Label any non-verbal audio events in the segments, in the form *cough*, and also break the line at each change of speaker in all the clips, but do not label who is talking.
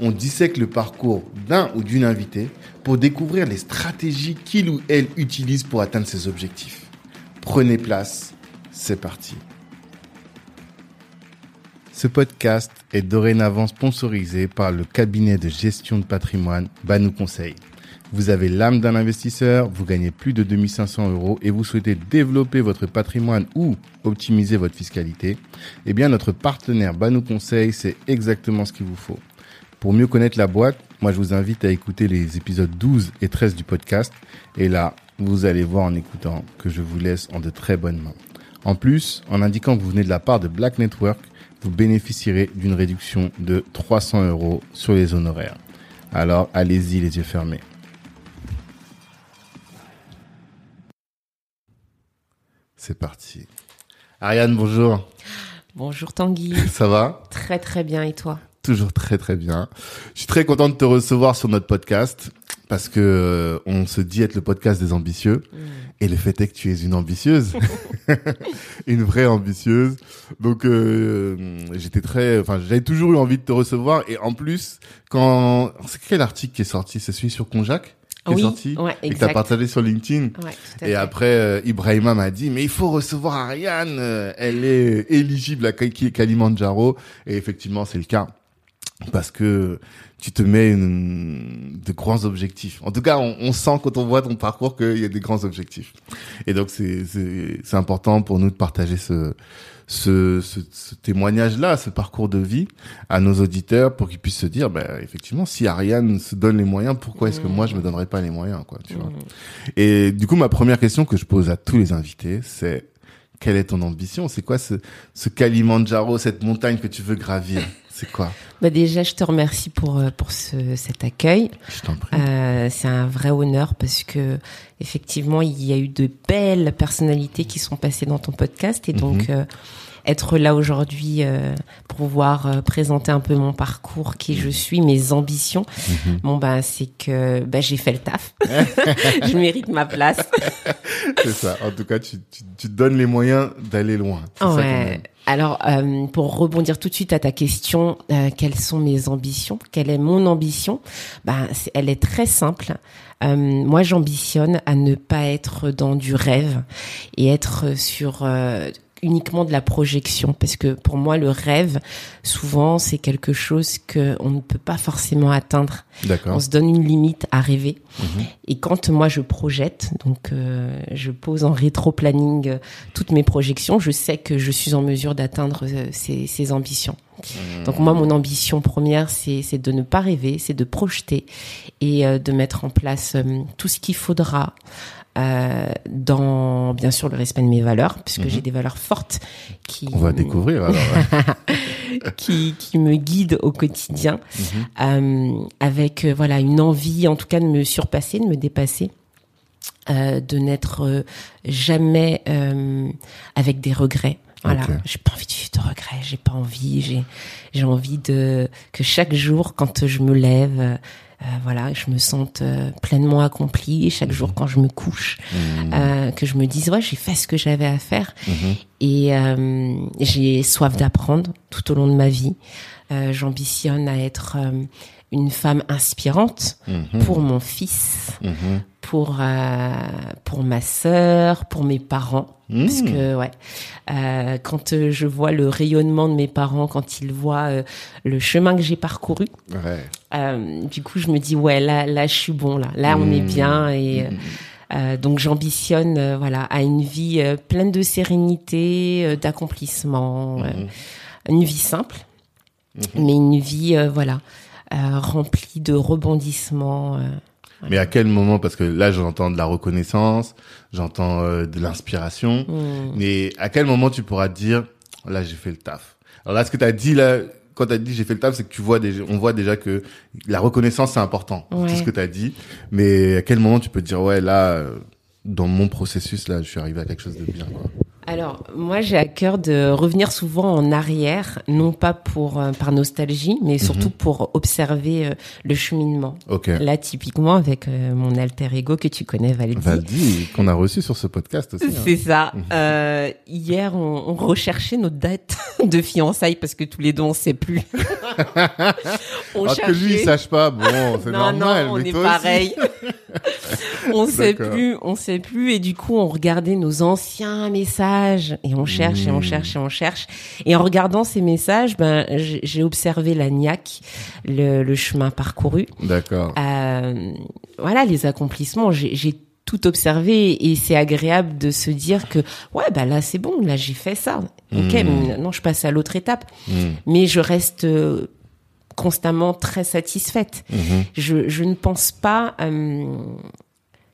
on dissèque le parcours d'un ou d'une invitée pour découvrir les stratégies qu'il ou elle utilise pour atteindre ses objectifs. Prenez place, c'est parti. Ce podcast est dorénavant sponsorisé par le cabinet de gestion de patrimoine Banou Conseil. Vous avez l'âme d'un investisseur, vous gagnez plus de 2500 euros et vous souhaitez développer votre patrimoine ou optimiser votre fiscalité, eh bien notre partenaire Banou Conseil, c'est exactement ce qu'il vous faut. Pour mieux connaître la boîte, moi je vous invite à écouter les épisodes 12 et 13 du podcast. Et là, vous allez voir en écoutant que je vous laisse en de très bonnes mains. En plus, en indiquant que vous venez de la part de Black Network, vous bénéficierez d'une réduction de 300 euros sur les honoraires. Alors allez-y les yeux fermés. C'est parti. Ariane, bonjour.
Bonjour Tanguy. *laughs*
Ça va?
Très très bien et toi?
Toujours très très bien. Je suis très content de te recevoir sur notre podcast parce que euh, on se dit être le podcast des ambitieux
Mm.
et le fait est que tu es une ambitieuse, *laughs* *laughs* une vraie ambitieuse. Donc euh, j'étais très, enfin j'avais toujours eu envie de te recevoir et en plus quand c'est quel article qui est sorti? C'est celui sur Conjac qui
Oui,
est sorti
ouais,
et que t'as partagé sur LinkedIn.
Ouais,
Et après, euh, Ibrahima m'a dit, mais il faut recevoir Ariane, euh, elle est éligible à Kali- Kalimandjaro. Et effectivement, c'est le cas. Parce que tu te mets une- de grands objectifs. En tout cas, on, on sent quand on voit ton parcours qu'il y a des grands objectifs. Et donc, c'est c'est c'est important pour nous de partager ce ce, ce, ce témoignage-là, ce parcours de vie à nos auditeurs pour qu'ils puissent se dire, ben effectivement, si Ariane se donne les moyens, pourquoi est-ce que moi je me donnerais pas les moyens, quoi, tu vois? Et du coup, ma première question que je pose à tous les invités, c'est quelle est ton ambition? C'est quoi ce, ce Kalimandjaro, cette montagne que tu veux gravir? C'est quoi
Bah déjà, je te remercie pour euh, pour ce, cet accueil.
Je t'en prie.
Euh, c'est un vrai honneur parce que effectivement, il y a eu de belles personnalités qui sont passées dans ton podcast et donc euh, être là aujourd'hui euh, pour pouvoir euh, présenter un peu mon parcours, qui je suis, mes ambitions.
Mhm.
Bon bah c'est que bah, j'ai fait le taf. *laughs* je mérite ma place. *laughs*
C'est ça. En tout cas, tu, tu, tu te donnes les moyens d'aller loin. Ça
Ouais. Alors, euh, pour rebondir tout de suite à ta question, euh, quelles sont mes ambitions? Quelle est mon ambition? Ben, elle est très simple. Euh, moi, j'ambitionne à ne pas être dans du rêve et être sur uniquement de la projection, parce que pour moi, le rêve, souvent, c'est quelque chose que on ne peut pas forcément atteindre. On se donne une limite à rêver.
Mhm.
Et quand moi je projette, donc euh, je pose en rétro-planning euh, toutes mes projections, je sais que je suis en mesure d'atteindre euh, ces, ces ambitions. Donc moi, mon ambition première, c'est c'est de ne pas rêver, c'est de projeter et euh, de mettre en place tout ce qu'il faudra euh, dans, bien sûr, le respect de mes valeurs, puisque
Mhm.
j'ai des valeurs fortes qui,
On va découvrir alors. *laughs*
qui, qui me guident au quotidien
Mhm.
euh, avec euh, voilà une envie en tout cas de me surpasser, de me dépasser, euh, de n'être euh, jamais euh, avec des regrets. Voilà,
Ok.
j'ai pas envie de vivre de regrets, j'ai pas envie, j'ai j'ai envie de que chaque jour quand je me lève voilà, je me sente euh, pleinement accomplie chaque jour quand je me couche,
Mhm.
euh, que je me dise ouais j'ai fait ce que j'avais à faire
Mhm.
et euh, j'ai soif d'apprendre tout au long de ma vie. Euh, J'ambitionne à être euh, une femme inspirante
Mhm.
pour mon fils,
Mhm.
Pour euh, pour ma sœur, pour mes parents. Parce
Mhm.
que ouais, euh, quand euh, je vois le rayonnement de mes parents, quand ils voient euh, le chemin que j'ai parcouru,
Ouais.
euh, du coup je me dis ouais là là je suis bon là, là on est
Mhm.
bien et euh, donc j'ambitionne voilà à une vie pleine de sérénité, d'accomplissement,
Mhm.
une vie simple, mais une vie voilà remplie de rebondissements.
Mais à quel moment Parce que là, j'entends de la reconnaissance, j'entends euh, de l'inspiration.
Hmm.
Mais à quel moment tu pourras dire, là, j'ai fait le taf? Alors là, ce que tu as dit là, quand tu as dit j'ai fait le taf, c'est que tu vois déjà, on voit déjà que la reconnaissance c'est important.
Ouais.
C'est ce que tu as dit. Mais à quel moment tu peux te dire ouais là, euh, dans mon processus là, je suis arrivé à quelque chose de bien. Quoi?
Alors, moi, j'ai à cœur de revenir souvent en arrière, non pas pour euh, par nostalgie, mais surtout pour observer euh, le cheminement.
Ok.
Là, typiquement, avec euh, mon alter ego que tu connais, Valdi.
Valdi, qu'on a reçu sur ce podcast aussi. hein.
C'est ça. Euh, hier, on, on recherchait nos dates *laughs* de fiançailles parce que tous les deux, on sait plus. *laughs* on
Alors que lui, il sache pas, bon, *laughs* c'est normal.
non, on
mais
est
toi
pareil. on sait plus, on sait plus, et du coup, on regardait nos anciens messages et on cherche et on
Mmh.
cherche et on cherche. Et en regardant ces messages, ben, j'ai observé la niaque, le, le chemin parcouru,
D'accord.
euh, voilà, les accomplissements. J'ai tout observé et c'est agréable de se dire que ouais bah là c'est bon là j'ai fait ça ok
Mmh.
mais maintenant je passe à l'autre étape
Mm.
mais je reste euh, constamment très satisfaite je, je ne pense pas euh,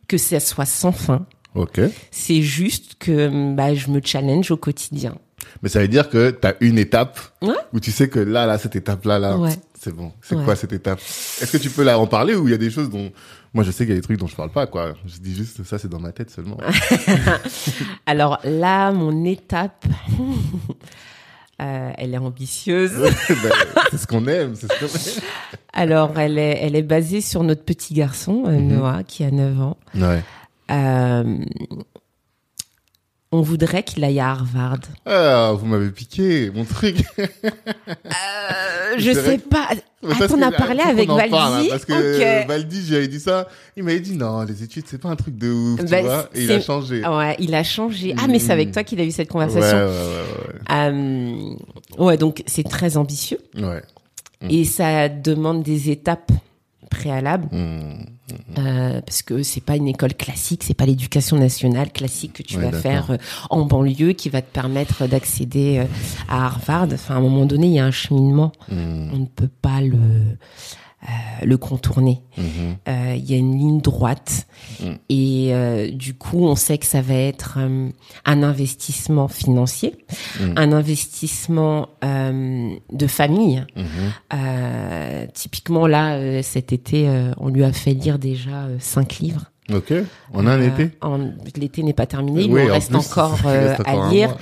que ça soit sans fin.
Ok.
C'est juste que bah, je me challenge au quotidien.
Mais ça veut dire que tu as une étape
Ouais.
où tu sais que là, là, cette étape-là, là,
Ouais.
c'est bon. C'est
Ouais.
quoi cette étape? Est-ce que tu peux là en parler ou il y a des choses dont moi je sais qu'il y a des trucs dont je parle pas quoi. Je dis juste ça, c'est dans ma tête seulement. *laughs*
Alors là, mon étape, *laughs* euh, elle est ambitieuse. *laughs*
Ben, c'est ce qu'on aime, c'est ce qu'on aime.
Alors, elle est, elle est basée sur notre petit garçon, euh,
Mhm.
Noah, qui a 9 ans.
Ouais.
Euh, on voudrait qu'il aille à Harvard.
Ah, vous m'avez piqué mon truc.
Euh, je sais pas.
Que,
as
là,
parlé avec
en parle, hein,
Valdi
parce que
Ok.
Valdi, j'avais dit ça, il m'avait dit non, les études c'est pas un truc de ouf, tu vois, et il a changé.
Ouais, il a changé. Ah, mais c'est avec
Mm.
toi qu'il a eu cette
ouais,
conversation.
ouais, ouais,
Euh, ouais, donc c'est très ambitieux
ouais. ouais. Mm.
et ça demande des étapes préalables
Hmm.
euh, parce que c'est pas une école classique, c'est pas l'éducation nationale classique que tu
Ouais,
vas faire euh, en banlieue qui va te permettre d'accéder euh, à Harvard. Enfin, à un moment donné, il y a un cheminement. On ne peut pas le le contourner.
Mhm.
Euh, Il y a une ligne droite
Mm.
et euh, du coup, on sait que ça va être euh, un investissement financier,
Mm.
un investissement euh, de famille.
Mhm.
Euh, typiquement là, euh, cet été, euh, on lui a fait lire déjà euh, cinq livres.
Ok, on a un
Euh,
été.
L'été n'est pas terminé, il
Oui,
en
en
reste
plus,
encore *laughs* euh, à lire.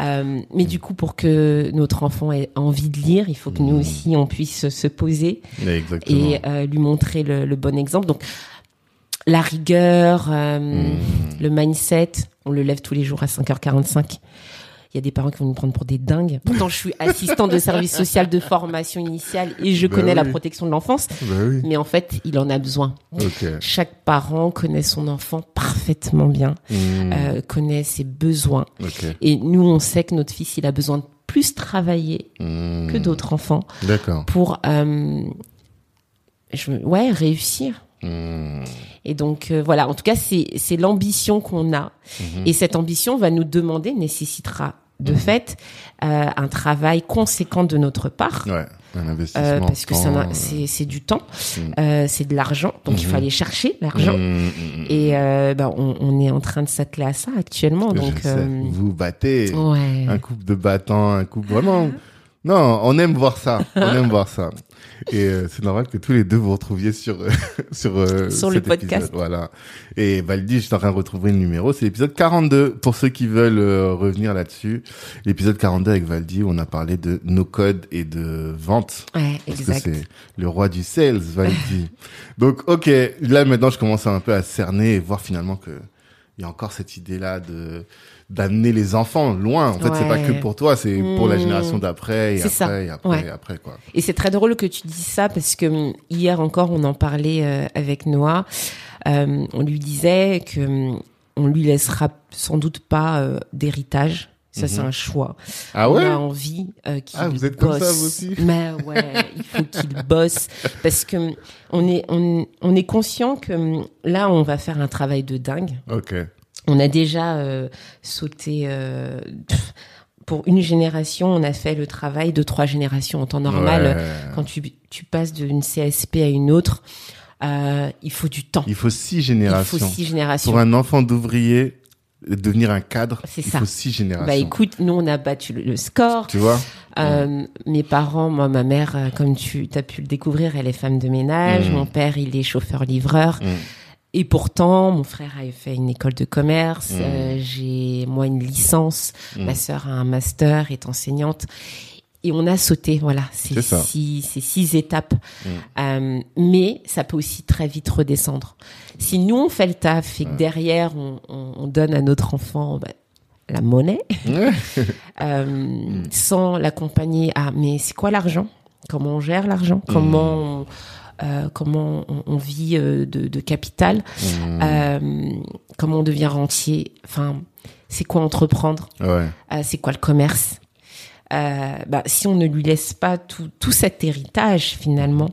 Euh, mais du coup, pour que notre enfant ait envie de lire, il faut que nous
Mm.
aussi on puisse se poser et lui montrer le, le bon exemple. Donc la rigueur, euh,
Hmm.
le mindset, on le lève tous les jours à 5h45. Il y a des parents qui vont nous prendre pour des dingues. Pourtant, je suis assistante de service social de formation initiale et je
Ben
connais la protection de l'enfance.
Bah oui.
Mais en fait, il en a besoin. Chaque parent connaît son enfant parfaitement bien,
Hmm.
euh, connaît ses besoins. Et nous, on sait que notre fils, il a besoin de plus travailler
Hmm.
que d'autres enfants pour, euh, je, ouais, réussir. Et donc euh, voilà, en tout cas, c'est c'est l'ambition qu'on a.
Mhm.
Et cette ambition va nous demander, nécessitera de fait euh, un travail conséquent de notre part.
Ouais. Un investissement.
euh, parce que c'est c'est du temps, euh, c'est de l'argent, donc il
Mhm.
faut aller chercher l'argent. Et euh, bah, on, on est en train de s'atteler à ça actuellement.
Je
Donc,
sais.
euh,
Vous battez.
ouais.
Un couple de battants, un couple vraiment. Non, on aime voir ça. On aime voir ça. *laughs* Et euh, c'est normal que tous les deux vous retrouviez sur euh, *laughs* sur euh,
Sur le podcast.
épisode. Voilà. Et Valdi, je suis en train de retrouver le numéro. C'est l'épisode 42 pour ceux qui veulent euh, revenir là-dessus. L'épisode 42 avec Valdi, où on a parlé de nos codes et de vente.
Ouais,
Parce
exact.
que c'est le roi du sales, Valdi. *laughs* Donc, ok, là maintenant, je commence un peu à cerner et voir finalement que il y a encore cette idée-là de d'amener les enfants loin. En fait, c'est pas que pour toi, c'est pour la
Mmh.
génération d'après et après et après
Ouais.
et après quoi.
Et c'est très drôle que tu dises ça parce que hum, hier encore, on en parlait euh, avec Noah. Euh, on lui disait que hum, on lui laissera sans doute pas euh, d'héritage. Ça, c'est
Mhm.
un choix.
Ah
on
ouais
a envie euh, qu'il
Ah, vous êtes comme ça,
bosse.
vous aussi
Mais ouais, il faut qu'il bosse parce que hum, on est on, on est conscient que là, on va faire un travail de dingue.
Ok.
On a déjà euh, sauté. euh, pff, pour une génération, on a fait le travail de trois générations en temps normal.
Ouais.
Quand tu, tu passes d'une CSP à une autre, euh, il faut du temps.
Il faut six
Il
générations.
faut six générations.
Pour un enfant d'ouvrier, devenir un cadre,
C'est
il
ça.
faut six générations.
Bah écoute, nous on a battu le, le score.
tu vois
Euh, Mes parents, moi, ma mère, euh, comme tu as pu le découvrir, elle est femme de ménage.
Mm.
Mon père, il est chauffeur-livreur.
Mm.
Et pourtant, mon frère a fait une école de commerce,
Mmh.
euh, j'ai moi une licence,
Mm.
ma sœur a un master, est enseignante. Et on a sauté, voilà, ces six, ces six étapes.
Mm.
Euh, mais ça peut aussi très vite redescendre. Si nous on fait le taf et que derrière on, on- on donne à notre enfant bah, la monnaie, *laughs* *laughs* euh, sans l'accompagner à mais c'est quoi l'argent? Comment on gère l'argent?
Mm.
Comment on, euh, comment on, on vit euh, de, de capital
Mmh.
Euh, Comment on devient rentier Enfin, c'est quoi entreprendre?
Ouais.
Euh, C'est quoi le commerce? Euh, bah, Si on ne lui laisse pas tout, tout cet héritage finalement,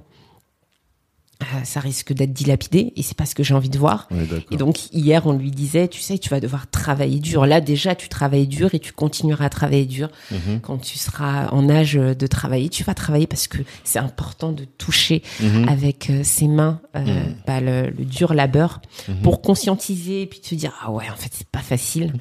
ça risque d'être dilapidé et c'est pas ce que j'ai envie de voir. Et donc hier, on lui disait, tu sais, tu vas devoir travailler dur. Là déjà, tu travailles dur et tu continueras à travailler dur.
Mhm.
Quand tu seras en âge de travailler, tu vas travailler parce que c'est important de toucher
Mhm.
avec euh, ses mains euh,
Mhm.
bah, le, le dur labeur pour conscientiser et puis te dire ah ouais en fait c'est pas facile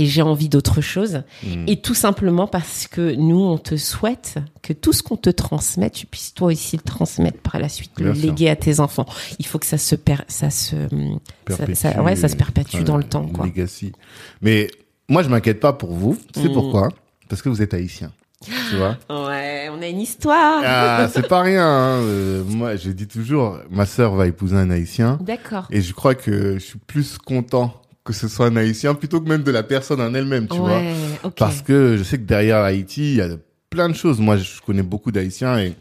et j'ai envie d'autre chose
Mhm.
et tout simplement parce que nous on te souhaite que tout ce qu'on te transmet tu puisses toi aussi le transmettre par la suite le
sûr.
léguer à tes enfants il faut que ça se per ça se
Perpétue,
ça- ouais ça se perpétue dans le temps quoi
Legacy. Mais moi, je m'inquiète pas pour vous. Tu sais
Mm.
pourquoi? Parce que vous êtes haïtien. Tu vois *gasps*
ouais on a une histoire
Ah, c'est pas rien. hein. *laughs* Euh, moi, je dis toujours, ma sœur va épouser un haïtien.
d'accord
Et je crois que je suis plus content que ce soit un haïtien plutôt que même de la personne en elle-même, tu vois. Parce que je sais que derrière Haïti, il y a plein de choses. Moi, je connais beaucoup d'Haïtiens et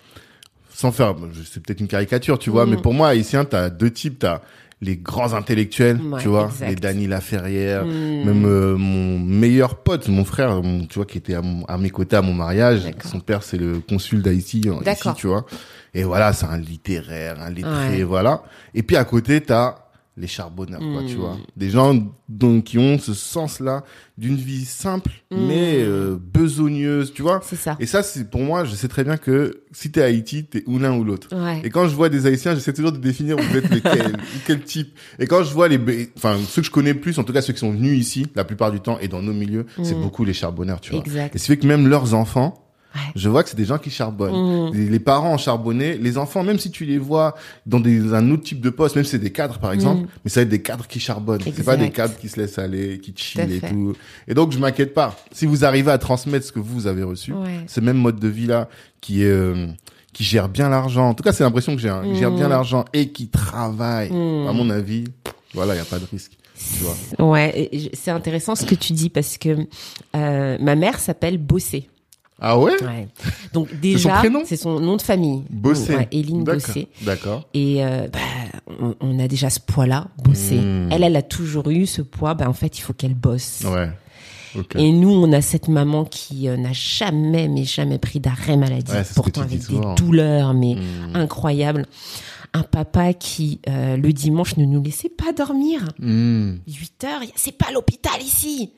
sans faire, c'est peut-être une caricature, tu vois,
Mhm.
mais pour moi, Haïtien, t'as deux types. T'as les grands intellectuels,
Ouais,
tu vois,
exact.
les Dany Laferrière,
Hmm.
même euh, mon meilleur pote, mon frère, mon- tu vois, qui était à, mon- à mes côtés à mon mariage. Son père, c'est le consul d'Haïti, en- ici, tu vois. Et voilà, c'est un littéraire, un lettré,
Ouais.
voilà. Et puis à côté, t'as les charbonneurs, quoi, tu vois. Des gens donc, qui ont ce sens-là d'une vie simple,
Mm.
mais euh, besogneuse, tu vois.
c'est ça
Et ça, c'est pour moi, je sais très bien que si t'es à Haïti, t'es ou l'un ou l'autre.
ouais
Et quand je vois des Haïtiens, j'essaie toujours de définir vous êtes *laughs* quel type. Et quand je vois les, enfin ceux que je connais plus, en tout cas ceux qui sont venus ici, la plupart du temps et dans nos milieux, c'est
Mm.
beaucoup les charbonneurs, tu vois.
exact
Et c'est fait que même leurs enfants,
Ouais.
je vois que c'est des gens qui charbonnent.
Hmm.
Les, parents ont charbonné, les enfants, même si tu les vois dans des, un autre type de poste, même si c'est des cadres par exemple,
Mm.
mais ça va être des cadres qui charbonnent. C'est pas des cadres qui se laissent aller, qui chill
à
et tout. Et donc je m'inquiète pas. Si vous arrivez à transmettre ce que vous avez reçu,
ouais
ce même mode de vie là qui est euh, qui gère bien l'argent. En tout cas, c'est l'impression que j'ai. Hein, qui gère bien l'argent et qui travaille. À mon avis, voilà, il y a pas de risque. Tu vois.
Ouais, c'est intéressant ce que tu dis parce que euh, ma mère s'appelle Bossé.
Ah ouais?
Ouais. Donc déjà, c'est son nom de famille.
Bossé.
Ouais, Éline. Bossé.
D'accord.
Et euh, bah, on, on a déjà ce poids-là, Bossé.
Mm.
Elle, elle a toujours eu ce poids. Bah, en fait, il faut qu'elle bosse.
Ouais.
Et nous, on a cette maman qui euh, n'a jamais, mais jamais pris d'arrêt maladie.
Ouais,
pourtant avec
souvent.
des douleurs, mais
Mm.
incroyables. Un papa qui, euh, le dimanche, ne nous laissait pas dormir.
Mm.
8 heures, c'est pas l'hôpital ici.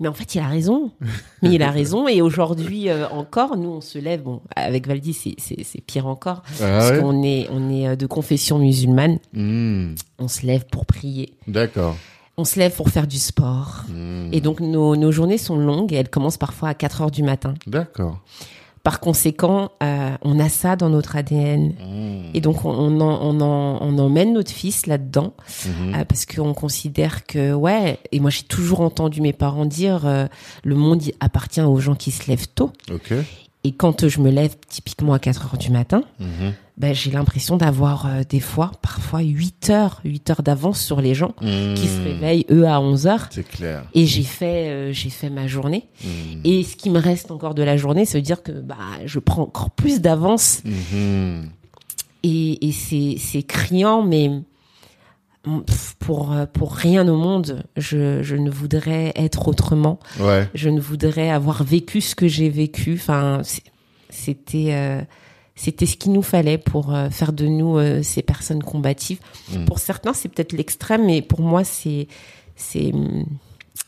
Mais en fait, il a raison. *laughs* Mais il a raison. Et aujourd'hui euh, encore, nous, on se lève. Bon, avec Valdi, c'est- pire encore.
Ah
parce
ouais
qu'on est, on est euh, de confession musulmane.
Mm.
On se lève pour prier.
D'accord.
On se lève pour faire du sport.
Mm.
Et donc, nos, nos journées sont longues et elles commencent parfois à 4 heures du matin.
D'accord.
Par conséquent, euh, on a ça dans notre ADN.
Mm.
Et donc, on, on, en- on, en- on emmène notre fils là-dedans.
Mhm.
Euh, parce qu'on considère que ouais et moi j'ai toujours entendu mes parents dire euh, le monde appartient aux gens qui se lèvent tôt et quand je me lève typiquement à 4 heures du matin
Mhm.
Ben j'ai l'impression d'avoir euh, des fois parfois 8 heures 8 heures d'avance sur les gens qui se
Mm.
réveillent eux à 11 heures
C'est clair.
et j'ai fait euh, j'ai fait ma journée
Mm.
et ce qui me reste encore de la journée ça veut dire que bah je prends encore plus d'avance
Mhm.
et, et c'est c'est criant mais pour euh, pour rien au monde je je ne voudrais être autrement
Ouais.
je ne voudrais avoir vécu ce que j'ai vécu enfin c'est- c'était euh, c'était ce qu'il nous fallait pour euh, faire de nous euh, ces personnes combatives
Mm.
pour certains c'est peut-être l'extrême mais pour moi c'est c'est hum,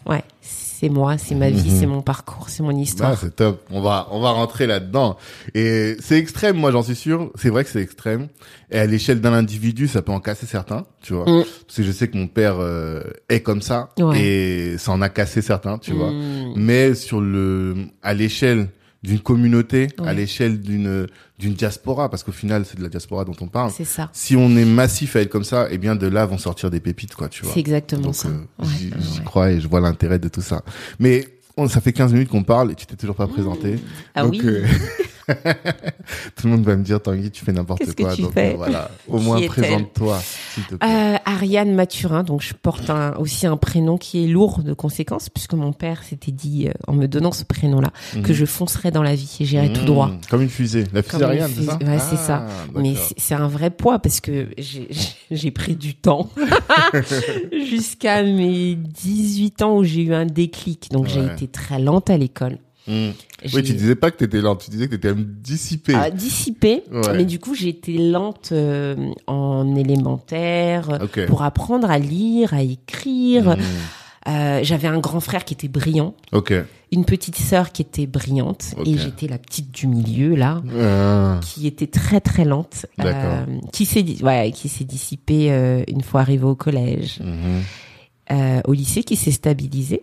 ouais c'est moi c'est ma vie
Mhm.
c'est mon parcours c'est mon histoire
c'est top. On va, on va rentrer là-dedans. Et c'est extrême, moi, j'en suis sûr. C'est vrai que c'est extrême. Et à l'échelle d'un individu, ça peut en casser certains, tu vois.
Mm.
Parce que je sais que mon père euh, est comme ça.
Ouais.
Et ça en a cassé certains, tu vois. Mais sur le, à l'échelle d'une communauté, à l'échelle d'une d'une diaspora, parce qu'au final, c'est de la diaspora dont on parle.
C'est ça.
Si on est massif à être comme ça, eh bien de là vont sortir des pépites, quoi, tu vois.
C'est exactement
Donc,
ça.
euh,
Ouais,
j'y
ouais,
crois et je vois l'intérêt de tout ça. Mais on, ça fait 15 minutes qu'on parle et tu t'es toujours pas présenté.
Ah
donc,
oui.
euh, *laughs* *laughs* tout le monde va me dire, Tanguy, tu fais n'importe
Qu'est-ce que
quoi.
tu
donc
fais?
voilà, *laughs* au moins présente-toi, s'il te plaît.
Euh, Ariane Mathurin, donc je porte un- aussi un prénom qui est lourd de conséquences, puisque mon père s'était dit, euh, en me donnant ce prénom-là, que
Mhm.
je foncerais dans la vie et j'irais tout
Mmh,
droit.
Comme une fusée. La fusée
Comme
Ariane, c'est ça?
Ouais, c'est ça.
Ah,
Mais c'est- c'est un vrai poids parce que j'ai j'ai pris du temps *laughs* jusqu'à mes 18 ans où j'ai eu un déclic. Donc j'ai été très lente à l'école.
Mmh. Oui, tu disais pas que t'étais lente, tu disais que t'étais même dissipée.
Ah, dissipée,
Ouais.
mais du coup été lente euh, en élémentaire pour apprendre à lire, à écrire.
Mmh.
Euh, J'avais un grand frère qui était brillant, une petite sœur qui était brillante, et j'étais la petite du milieu là,
Ah.
qui était très très lente, euh, qui s'est di- ouais, qui s'est dissipée euh, une fois arrivée au collège. Euh, au lycée, qui s'est stabilisée.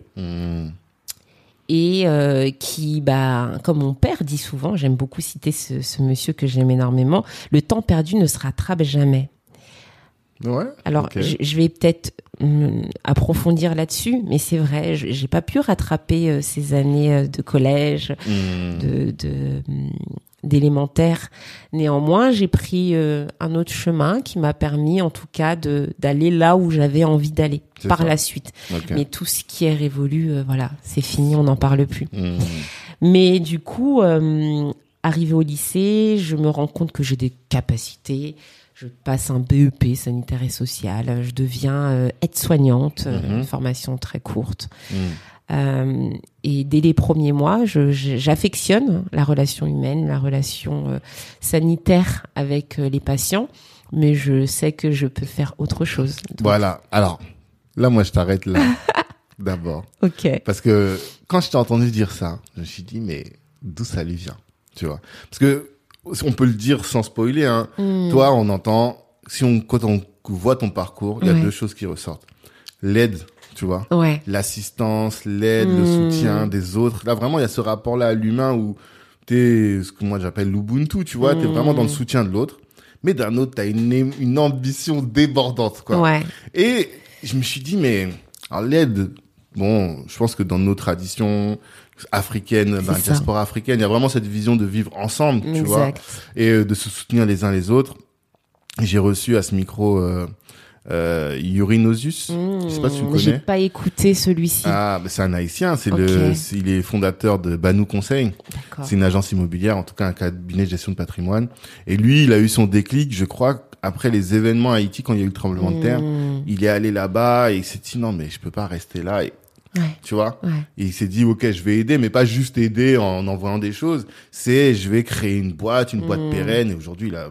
Et euh, qui, bah, comme mon père dit souvent, j'aime beaucoup citer ce, ce monsieur que j'aime énormément, le temps perdu ne se rattrape jamais.
Ouais.
Alors, je, je vais peut-être hum, approfondir là-dessus, mais c'est vrai, je- j'ai pas pu rattraper euh, ces années euh, de collège,
Mhm.
de, de hum, d'élémentaire. Néanmoins, j'ai pris euh, un autre chemin qui m'a permis, en tout cas, de d'aller là où j'avais envie d'aller par
ça.
la suite. Mais tout ce qui est révolu, euh, voilà, c'est fini, on n'en parle plus.
Mhm.
Mais du coup, euh, arrivé au lycée, je me rends compte que j'ai des capacités. Je passe un BEP sanitaire et social. Je deviens euh, aide-soignante, euh,
Mhm.
une formation très courte.
Mhm.
Euh, et dès les premiers mois, j'affectionne la relation humaine, la relation euh, sanitaire avec euh, les patients, mais je sais que je peux faire autre chose. Donc,
Voilà. Alors, là, moi, je t'arrête là. *laughs* D'abord.
Ok.
Parce que quand je t'ai entendu dire ça, je me suis dit, mais d'où ça lui vient Tu vois? Parce que, on peut le dire sans spoiler, hein.
Hmm.
Toi, on entend, si on, quand on voit ton parcours, il y a
Ouais.
deux choses qui ressortent. L'aide, tu vois
Ouais.
L'assistance, l'aide, le
Hmm.
soutien des autres. Là, vraiment, il y a ce rapport-là à l'humain où t'es, ce que moi j'appelle l'Ubuntu, tu vois, t'es
Hmm.
vraiment dans le soutien de l'autre. Mais d'un autre, t'as une, une ambition débordante, quoi.
Ouais.
Et je me suis dit, mais alors l'aide, bon, je pense que dans nos traditions la
ça.
diaspora africaine, il y a vraiment cette vision de vivre ensemble, tu vois,
Exact.
et euh, de se soutenir les uns les autres. J'ai reçu à ce micro euh, euh, Yuri Nozus. Je sais pas si tu
Hmm. J'ai
connais.
pas écouté celui-ci.
Ah, bah, c'est un haïtien, c'est le, il est fondateur de Banou Conseil.
D'accord.
C'est une agence immobilière, en tout cas un cabinet de gestion de patrimoine. Et lui, il a eu son déclic, je crois, après les événements à Haïti, quand il y a eu le tremblement de terre.
Hmm.
Il est allé là-bas et il s'est dit non mais je peux pas rester là. Et,
Ouais.
tu vois
Ouais.
Et il s'est dit ok je vais aider mais pas juste aider en envoyant des choses. C'est je vais créer une boîte, une boîte
Mm.
pérenne. Et aujourd'hui il a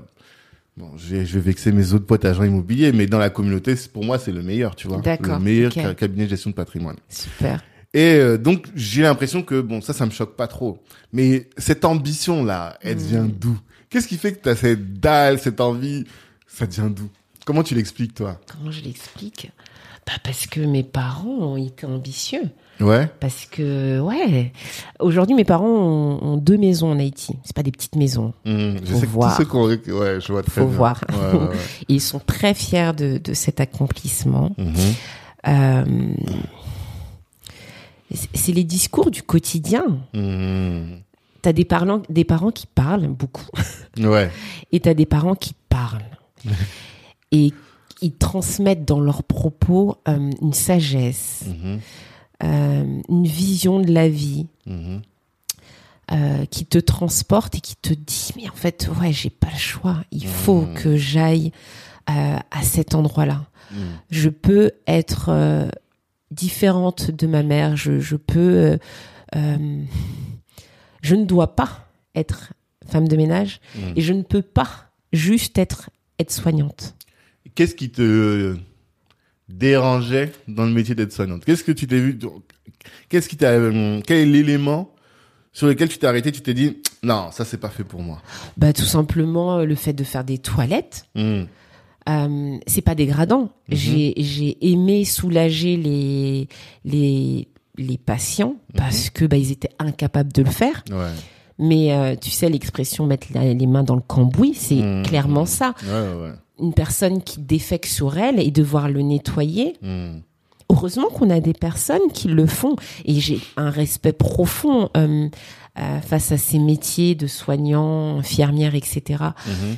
bon je vais, vexer mes autres potes agents immobiliers mais dans la communauté pour moi c'est le meilleur tu vois. Le meilleur
ok.
ca- cabinet de gestion de patrimoine.
Super.
Et euh, donc j'ai l'impression que bon ça ça me choque pas trop. Mais cette ambition là, elle
Mm.
vient d'où? Qu'est-ce qui fait que tu as cette dalle, cette envie? Ça vient d'où? Comment tu l'expliques toi?
Comment je l'explique? Bah Parce que mes parents ont été ambitieux.
Ouais.
Parce que, ouais, aujourd'hui, mes parents ont, ont deux maisons en Haïti. C'est pas des petites maisons.
Mmh, je
Faut
sais que
voir.
tous ceux qu'on... Ouais, je vois très
Faut
bien.
voir.
Ouais, ouais, *laughs*
ils sont très fiers de, de cet accomplissement.
Mhm.
Euh, c'est- les discours du quotidien.
Mhm.
T'as des parents, des parents qui parlent beaucoup. *laughs*
Ouais.
et t'as des parents qui parlent *laughs* et ils transmettent dans leurs propos euh, une sagesse,
Mhm.
Euh, une vision de la vie
Mhm.
euh, qui te transporte et qui te dit mais en fait ouais j'ai pas le choix, il faut
Mhm.
que j'aille euh, à cet endroit-là.
Mhm.
Je peux être différente de ma mère, je, je peux, je ne dois pas être femme de ménage et je ne peux pas juste être aide-soignante.
Qu'est-ce qui te dérangeait dans le métier d'aide soignante Qu'est-ce que tu t'es vu Qu'est-ce qui t'a euh, Quel est l'élément sur lequel tu t'es arrêté Tu t'es dit non, ça c'est pas fait pour moi.
Bah tout simplement euh, le fait de faire des toilettes,
Mhm.
euh, c'est pas dégradant.
Mhm.
J'ai j'ai aimé soulager les les les patients
Mhm.
parce que bah ils étaient incapables de le faire.
Ouais.
Mais euh, tu sais, l'expression mettre la- les mains dans le cambouis, c'est
Mmh.
clairement ça.
Ouais, ouais, ouais.
Une personne qui défèque sur elle et devoir le nettoyer.
Hmm.
Heureusement qu'on a des personnes qui le font. Et j'ai un respect profond euh, euh, face à ces métiers de soignants, infirmières, etc.
Mhm.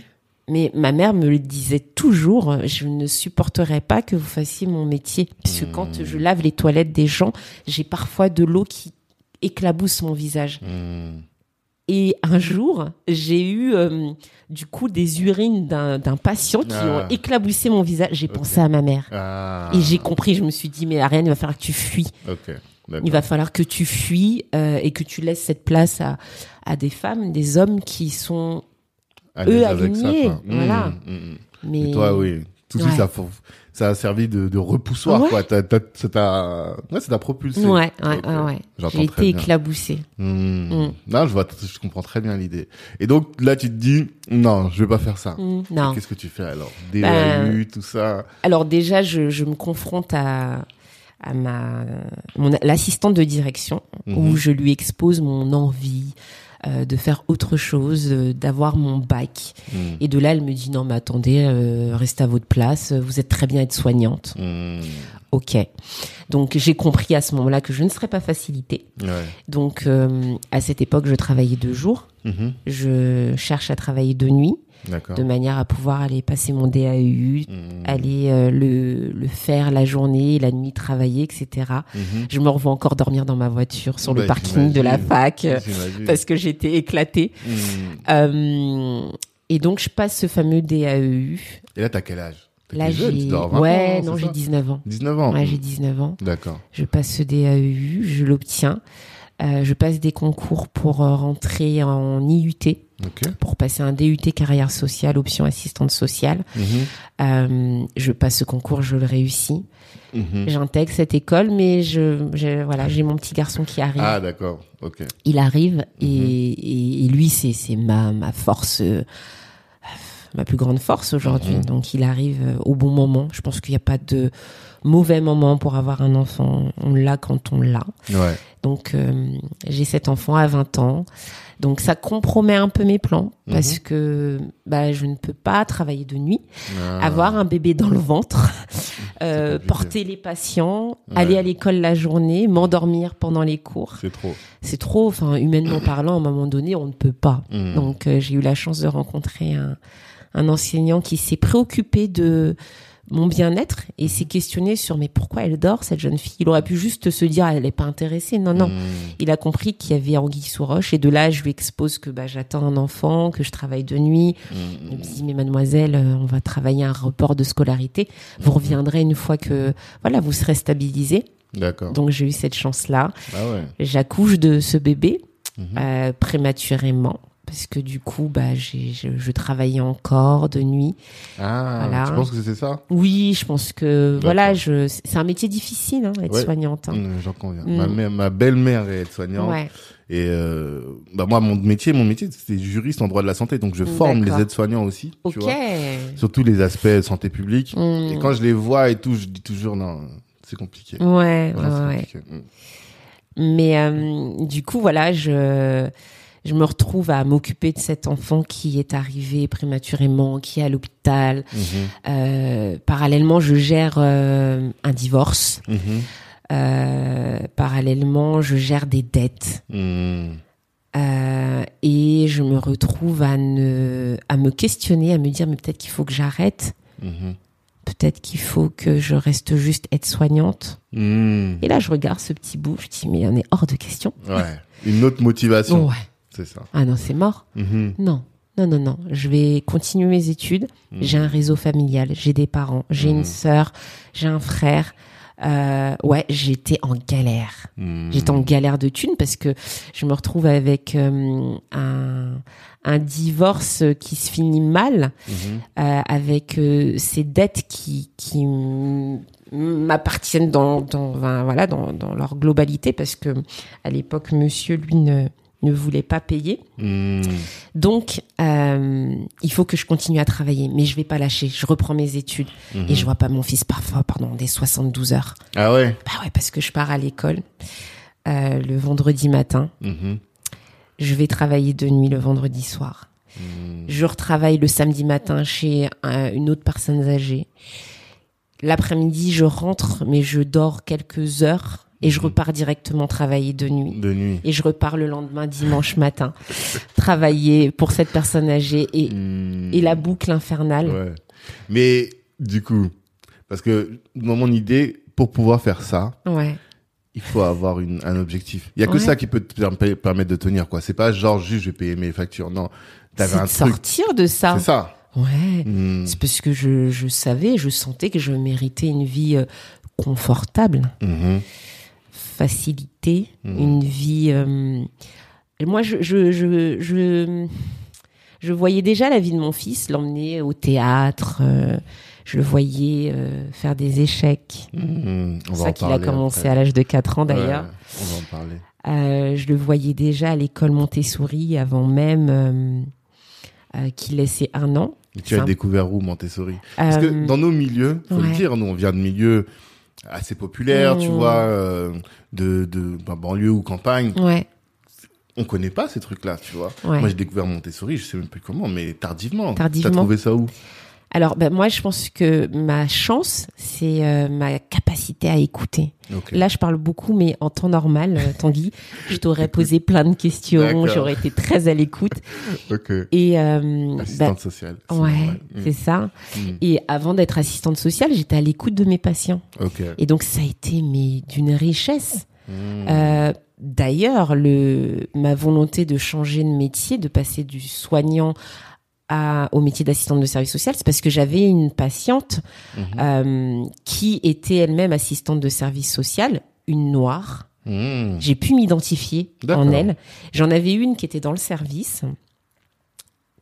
Mais ma mère me le disait toujours, euh, je ne supporterais pas que vous fassiez mon métier. Puisque
Mmh.
quand je lave les toilettes des gens, j'ai parfois de l'eau qui éclabousse mon visage.
Hmm.
Et un jour, j'ai eu euh, du coup des urines d'un patient qui
Ah.
ont éclaboussé mon visage. J'ai pensé à ma mère.
Ah.
Et j'ai compris, je me suis dit, mais Ariane, il va falloir que tu fuis. Il va falloir que tu fuis euh, et que tu laisses cette place à, à des femmes, des hommes qui sont...
À
eux
ça,
alignés.
Hmm,
voilà.
hmm, hmm.
Mais
Et toi, oui. Tout de suite, ça, ça a servi de, de repoussoir,
Ouais.
quoi. T'as, t'as, ça t'a, ouais, ça t'a propulsé.
Ouais, ouais, ouais, ouais. J'ai été
bien.
éclaboussée.
Hmm.
Mm.
Non, je vois, je comprends très bien l'idée. Et donc, là, tu te dis, non, je vais pas faire ça.
Mm, non.
Qu'est-ce que tu fais alors?
Ben,
DAU, tout ça?
Alors déjà, je, je me confronte à, à ma mon l'assistante de direction
Mhm.
où je lui expose mon envie euh, de faire autre chose, euh, d'avoir mon bac.
Hmm.
Et de là, elle me dit non, mais attendez, euh, restez à votre place. Vous êtes très bien être soignante.
Hmm.
Ok. Donc j'ai compris à ce moment-là que je ne serais pas facilitée.
Ouais.
Donc euh, à cette époque, je travaillais deux jours.
Mhm.
Je cherche à travailler de nuit. De manière à pouvoir aller passer mon DAEU,
Hmm.
aller euh, le, le faire la journée, la nuit travailler, etc.
Mhm.
Je me revois encore dormir dans ma voiture sur le
Bah,
parking de la fac euh, parce que j'étais éclatée.
Hmm.
Euh, et donc je passe ce fameux DAEU.
Et là, t'as quel âge?
Là j'ai
dois avoir 20
ouais non j'ai
ça?
19 ans.
19 ans.
Ouais j'ai 19 ans.
D'accord.
Je passe ce DAEU, je l'obtiens. Euh, je passe des concours pour rentrer en IUT,
Ok.
pour passer un DUT carrière sociale, option assistante sociale.
Mhm.
Euh, je passe ce concours, je le réussis.
Mhm.
J'intègre cette école, mais je, je- voilà, j'ai mon petit garçon qui arrive.
Ah, d'accord. Ok.
Il arrive et,
Mhm.
et, et lui, c'est c'est ma ma force, euh, ma plus grande force aujourd'hui. Donc il arrive au bon moment. Je pense qu'il n'y a pas de mauvais moment pour avoir un enfant. On l'a quand on l'a.
Ouais.
Donc euh, j'ai cet enfant à 20 ans. Donc ça compromet un peu mes plans
Mhm.
parce que bah je ne peux pas travailler de nuit,
Ah.
avoir un bébé dans le ventre, *laughs* euh, porter les patients,
Ouais.
aller à l'école la journée, m'endormir pendant les cours.
C'est trop.
C'est trop, enfin humainement parlant, à un moment donné, on ne peut pas.
Mhm.
Donc euh, j'ai eu la chance de rencontrer un, un enseignant qui s'est préoccupé de mon bien-être et s'est questionné sur mais pourquoi elle dort cette jeune fille? Il aurait pu juste se dire elle n'est pas intéressée. Non non,
Mhm.
il a compris qu'il y avait anguille sous roche et de là je lui expose que bah j'attends un enfant, que je travaille de nuit. Il me dit mais mademoiselle, euh, on va travailler un report de scolarité. Vous reviendrez une fois que voilà vous serez stabilisé.
D'accord.
Donc j'ai eu cette chance là.
Ah ouais.
J'accouche de ce bébé
Mhm.
euh, prématurément parce que du coup bah j'ai je, je travaillais encore de nuit.
Ah,
Voilà.
tu penses que c'est ça?
Oui, je pense que
D'accord.
voilà, je c'est un métier difficile hein, être
Ouais.
soignante. hein.
Mmh, J'en conviens.
Mm.
Ma, mère- ma belle-mère est aide-soignante.
Ouais.
Et euh, bah moi, mon métier, mon métier, c'est juriste en droit de la santé. Donc, je forme
D'accord.
les aides-soignants aussi.
Ok.
Tu vois, surtout les aspects de santé publique.
Mm.
Et quand je les vois et tout, je dis toujours, non, c'est compliqué.
Ouais,
Voilà,
ouais.
compliqué. Mm.
Mais euh, du coup, voilà, je, je me retrouve à m'occuper de cet enfant qui est arrivé prématurément, qui est à l'hôpital.
Mhm.
Euh, parallèlement, je gère euh, un divorce.
Mhm.
Euh, parallèlement, je gère des dettes.
Mhm.
Et je me retrouve à, ne, à me questionner, à me dire, mais peut-être qu'il faut que j'arrête. Peut-être qu'il faut que je reste juste aide-soignante.
Mhm.
Et là, je regarde ce petit bout, je dis, mais on est hors de question.
Ouais. Une autre motivation.
Ouais.
C'est ça.
Ah non, c'est mort.
Mhm.
Non, non, non, non. Je vais continuer mes études.
Mhm.
J'ai un réseau familial, j'ai des parents, j'ai une sœur, j'ai un frère. Euh, ouais, j'étais en galère. J'étais en galère de thunes parce que je me retrouve avec euh, un, un divorce qui se finit mal, euh, avec ces dettes qui, qui m'appartiennent dans, dans, voilà, dans, dans leur globalité parce que à l'époque, monsieur, lui, ne, ne voulait pas payer.
Mhm.
Donc, euh, il faut que je continue à travailler, mais je vais pas lâcher. Je reprends mes études et je vois pas mon fils parfois pendant des 72 heures.
Ah ouais?
Bah ouais, parce que je pars à l'école euh, le vendredi matin.
Mhm.
je vais travailler de nuit le vendredi soir.
Hmm.
Je retravaille le samedi matin chez un- une autre personne âgée. L'après-midi, je rentre, mais je dors quelques heures et je repars directement travailler de nuit.
De nuit.
Et je repars le lendemain, dimanche matin, *laughs* travailler pour cette personne âgée et,
Hmm.
et la boucle infernale.
Ouais. Mais du coup, parce que dans mon idée, pour pouvoir faire ça,
Ouais.
il faut avoir une, un objectif. Il y a que
Ouais.
ça qui peut te per- permettre de tenir, quoi. C'est pas genre juste je vais payer mes factures. Non, t'avais un
de
truc.
sortir de ça.
C'est ça.
Ouais.
Hmm.
C'est parce que je, je savais, je sentais que je méritais une vie euh, confortable,
Mhm.
Facilitée,
Mhm.
une vie. euh, moi, je, je, je, je, je voyais déjà la vie de mon fils, l'emmener au théâtre. euh, je le voyais euh, faire des échecs.
On
C'est ça qu'il a commencé
après.
à l'âge de 4 ans d'ailleurs.
Ouais, on va en parler.
Euh, je le voyais déjà à l'école Montessori avant même qu'il ait ses un an.
Et tu as découvert où Montessori? Parce que dans nos milieux, faut le dire, nous on vient de milieux assez populaires, tu
Mm.
vois, euh, de, de bah, banlieue ou campagne.
Ouais,
On connaît pas ces trucs-là, tu vois.
ouais.
Moi j'ai découvert Montessori, je sais même plus comment, mais tardivement.
Tardivement.
T'as trouvé ça où?
Alors, ben, moi, je pense que ma chance, c'est euh, ma capacité à écouter.
Ok.
Là, je parle beaucoup, mais en temps normal, euh, Tanguy, je t'aurais posé plein de questions, j'aurais été très à l'écoute.
Ok.
Et euh, ben,
Assistante sociale. c'est
ouais, c'est ça.
Mm. Mm.
Et avant d'être assistante sociale, j'étais à l'écoute de mes patients.
Ok.
Et donc, ça a été mais d'une richesse.
Mm.
Euh, D'ailleurs, le ma volonté de changer de métier, de passer du soignant à, au métier d'assistante de service social, c'est parce que j'avais une patiente
Mhm.
euh, qui était elle-même assistante de service social, une noire.
Mm.
J'ai pu m'identifier en elle. J'en avais une qui était dans le service,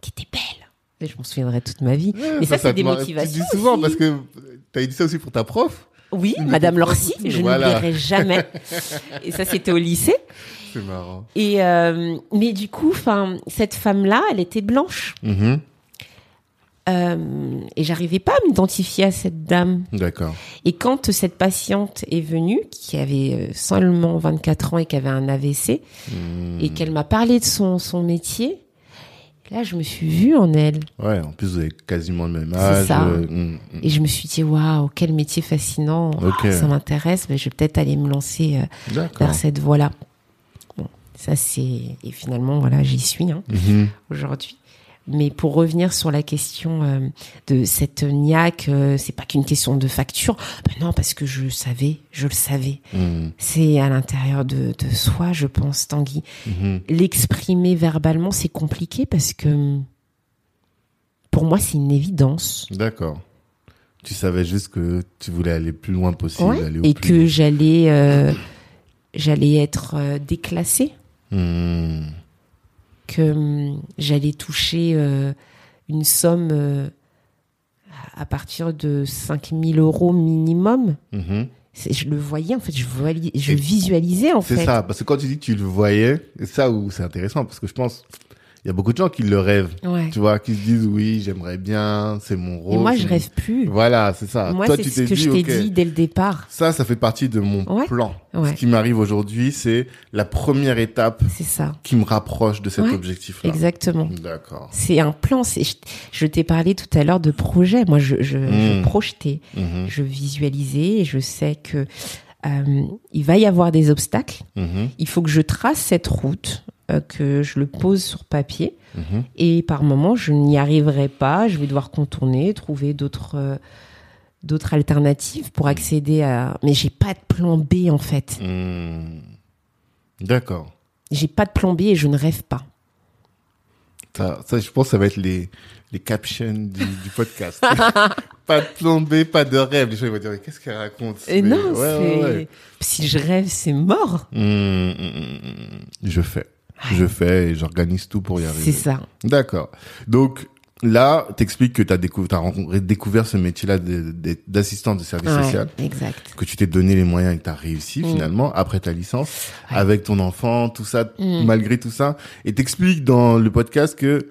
qui était belle. Je m'en souviendrai toute ma vie.
Ouais,
Mais ça, c'est des motivations
Tu dis souvent
aussi.
parce que t'as dit ça aussi pour ta prof.
Oui, Madame Lorcy, je
Voilà.
n'oublierai jamais. *laughs* Et ça, c'était au lycée.
C'est marrant.
Et euh, mais du coup, enfin, cette femme-là, elle était blanche.
Mhm.
Euh, et j'arrivais pas à m'identifier à cette dame.
D'accord.
Et quand cette patiente est venue, qui avait euh, seulement 24 ans et qui avait un AVC,
Mm.
et qu'elle m'a parlé de son, son métier, là, je me suis vue en elle.
Ouais, en plus vous avez quasiment le même
C'est
âge.
ça.
euh, mm, mm.
Et je me suis dit, waouh, quel métier fascinant.
Ok.
Ah, ça m'intéresse, mais je vais peut-être aller me lancer euh, vers cette voie-là. Bon, ça c'est... Et finalement, voilà, j'y suis hein,
Mhm.
aujourd'hui. Mais pour revenir sur la question euh, de cette niaque, euh, c'est pas qu'une question de facture. Ben non, parce que je savais, je le savais.
Mm.
C'est à l'intérieur de, de soi, je pense, Tanguy.
Mhm.
L'exprimer verbalement, c'est compliqué parce que pour moi, c'est une évidence.
D'accord. Tu savais juste que tu voulais aller plus loin possible.
Ouais.
aller au
Et
plus
que j'allais, euh, j'allais être euh, déclassée,
Mm.
Que hum, j'allais toucher euh, une somme euh, à partir de 5000 euros minimum.
Mhm.
C'est- Je le voyais, en fait, je, voyais, je visualisais, en
C'est
fait.
ça, parce que quand tu dis que tu le voyais, c'est ça où c'est intéressant, parce que je pense, il y a beaucoup de gens qui le rêvent,
Ouais.
tu vois, qui se disent oui, j'aimerais bien, c'est mon rôle.
Et moi, je rêve plus.
Voilà, c'est ça.
Moi,
Toi, tu
ce que
dit,
je t'ai dit dès le départ.
ça, ça fait partie de mon
Ouais.
plan.
Ouais.
Ce qui m'arrive aujourd'hui, c'est la première étape
C'est ça.
qui me rapproche de cet objectif-là.
Exactement.
D'accord.
C'est un plan. C'est, je, je t'ai parlé tout à l'heure de projet. Moi, je, je, je
Mm.
projetais,
Mhm.
je visualisais et je sais que euh, il va y avoir des obstacles.
Mhm.
Il faut que je trace cette route, euh, que je le pose sur papier.
Mhm.
Et par moment, je n'y arriverai pas. Je vais devoir contourner, trouver d'autres euh, d'autres alternatives pour accéder à. Mais j'ai pas de plan B en fait.
Mm. D'accord.
J'ai pas de plan B et je ne rêve pas.
Ça, ça, je pense que ça va être les, les captions du, du podcast. *laughs* pas de plan B, pas de rêve. Les gens ils vont dire, mais qu'est-ce qu'elle raconte
Et
Mais-
non,
ouais,
c'est.
ouais, ouais.
Si je rêve, c'est mort.
Hum, hum, hum. Je fais. Je fais et j'organise tout pour y arriver.
C'est ça.
D'accord. Donc, là, t'expliques que t'as découvert, t'as rencontré, découvert ce métier-là de- de- service
Ouais,
social.
exact.
Que tu t'es donné les moyens et que t'as réussi
Mm.
finalement après ta licence,
Ouais.
avec ton enfant, tout ça,
Mm.
malgré tout ça. Et t'expliques dans le podcast que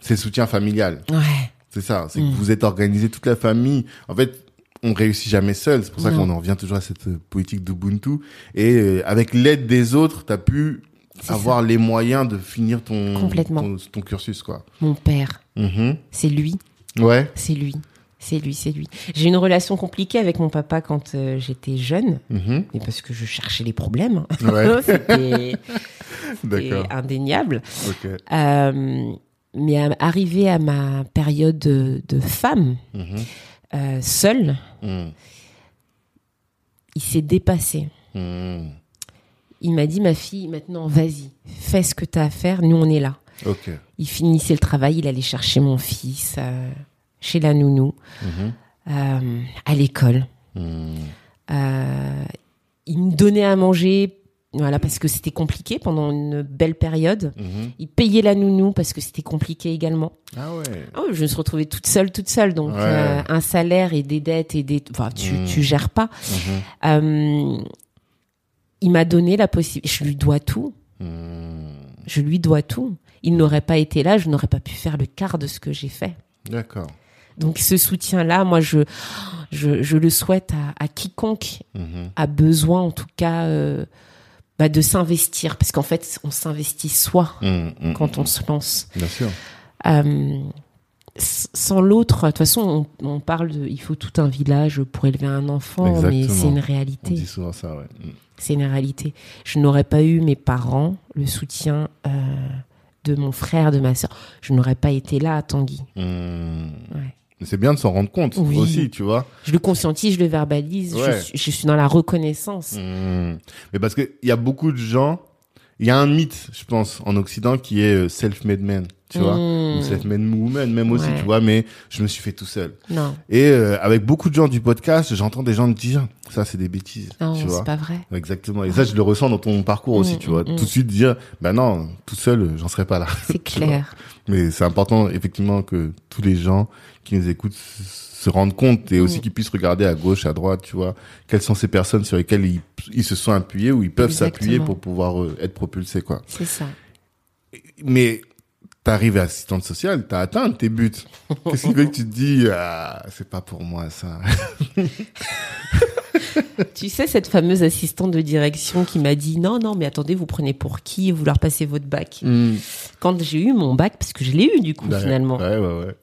c'est soutien familial.
Ouais.
C'est ça. C'est
Mm.
que vous êtes organisé toute la famille. En fait, on réussit jamais seul. C'est pour ça qu'on en revient toujours à cette euh, politique d'Ubuntu. Et euh, avec l'aide des autres, t'as pu Avoir les moyens de finir ton,
Complètement.
ton, ton cursus, quoi.
Mon père,
Mhm.
c'est lui,
Ouais.
c'est lui, c'est lui, c'est lui. J'ai une relation compliquée avec mon papa quand euh, j'étais jeune, mais parce que je cherchais les problèmes.
Ouais. *laughs*
C'était *laughs* indéniable. Euh, mais à- arrivé à ma période de, de femme,
Mhm.
euh, seule,
Mhm.
il s'est dépassé. Il m'a dit, ma fille, maintenant, vas-y, fais ce que tu as à faire, nous, on est là. Il finissait le travail, il allait chercher mon fils euh, chez la nounou,
Mhm.
euh, à l'école.
Mhm.
Euh, il me donnait à manger, voilà, parce que c'était compliqué pendant une belle période.
Mhm.
Il payait la nounou parce que c'était compliqué également.
Ah ouais.
Ah je me suis retrouvée toute seule, toute seule. Donc,
Ouais.
un salaire et des dettes et des... Enfin, tu, tu gères pas.
Mhm.
Il m'a donné la possibilité... Je lui dois tout.
Mhm.
Je lui dois tout. Il n'aurait pas été là, je n'aurais pas pu faire le quart de ce que j'ai fait.
D'accord.
Donc, ce soutien-là, moi, je, je, je le souhaite à, à quiconque
Mhm.
a besoin, en tout cas, euh, bah, de s'investir. Parce qu'en fait, on s'investit soi
Mhm. Mhm.
quand on se lance.
Bien sûr.
Euh, sans l'autre, de toute façon, on, on parle de, il faut tout un village pour élever un enfant, mais c'est une
On
réalité.
dit souvent ça, ouais.
C'est une réalité. Je n'aurais pas eu mes parents, le soutien euh, de mon frère, de ma soeur. Je n'aurais pas été là à Tanguy. Ouais.
Mais C'est bien de s'en rendre compte
Oui.
aussi, tu vois.
Je le conscientise, je le verbalise. je
Ouais.
suis- Je, suis dans la reconnaissance.
Mhm. Mais parce qu'il y a beaucoup de gens, il y a un mythe, je pense, en Occident qui est euh, self-made man, tu vois. Ou self-made woman, même aussi,
Ouais.
tu vois. Mais je me suis fait tout seul.
Non,
Et euh, avec beaucoup de gens du podcast, j'entends des gens me dire, ça c'est des bêtises,
non,
tu vois.
c'est pas vrai.
Exactement. Et ça, je le ressens dans ton parcours aussi,
Mm,
tu vois.
mm, mm.
Tout de suite dire, bah non, tout seul, j'en serais pas là.
C'est *laughs* clair.
Mais c'est important, effectivement, que tous les gens qui nous écoutent se rendent compte et aussi qu'ils puissent regarder à gauche, à droite, tu vois. Quelles sont ces personnes sur lesquelles ils, ils se sont appuyés ou ils peuvent s'appuyer pour pouvoir euh, être propulsés, quoi.
C'est ça.
Mais t'arrives à assistante sociale, t'as atteint tes buts. *laughs* Qu'est-ce qui fait que tu te dis, ah, c'est pas pour moi, ça. *laughs*
Tu sais, cette fameuse assistante de direction qui m'a dit non, non, mais attendez, vous prenez pour qui Vous leur passez votre bac?
Mm.
Quand j'ai eu mon bac, parce que je l'ai eu du coup
Ouais,
finalement,
Ouais, ouais, ouais.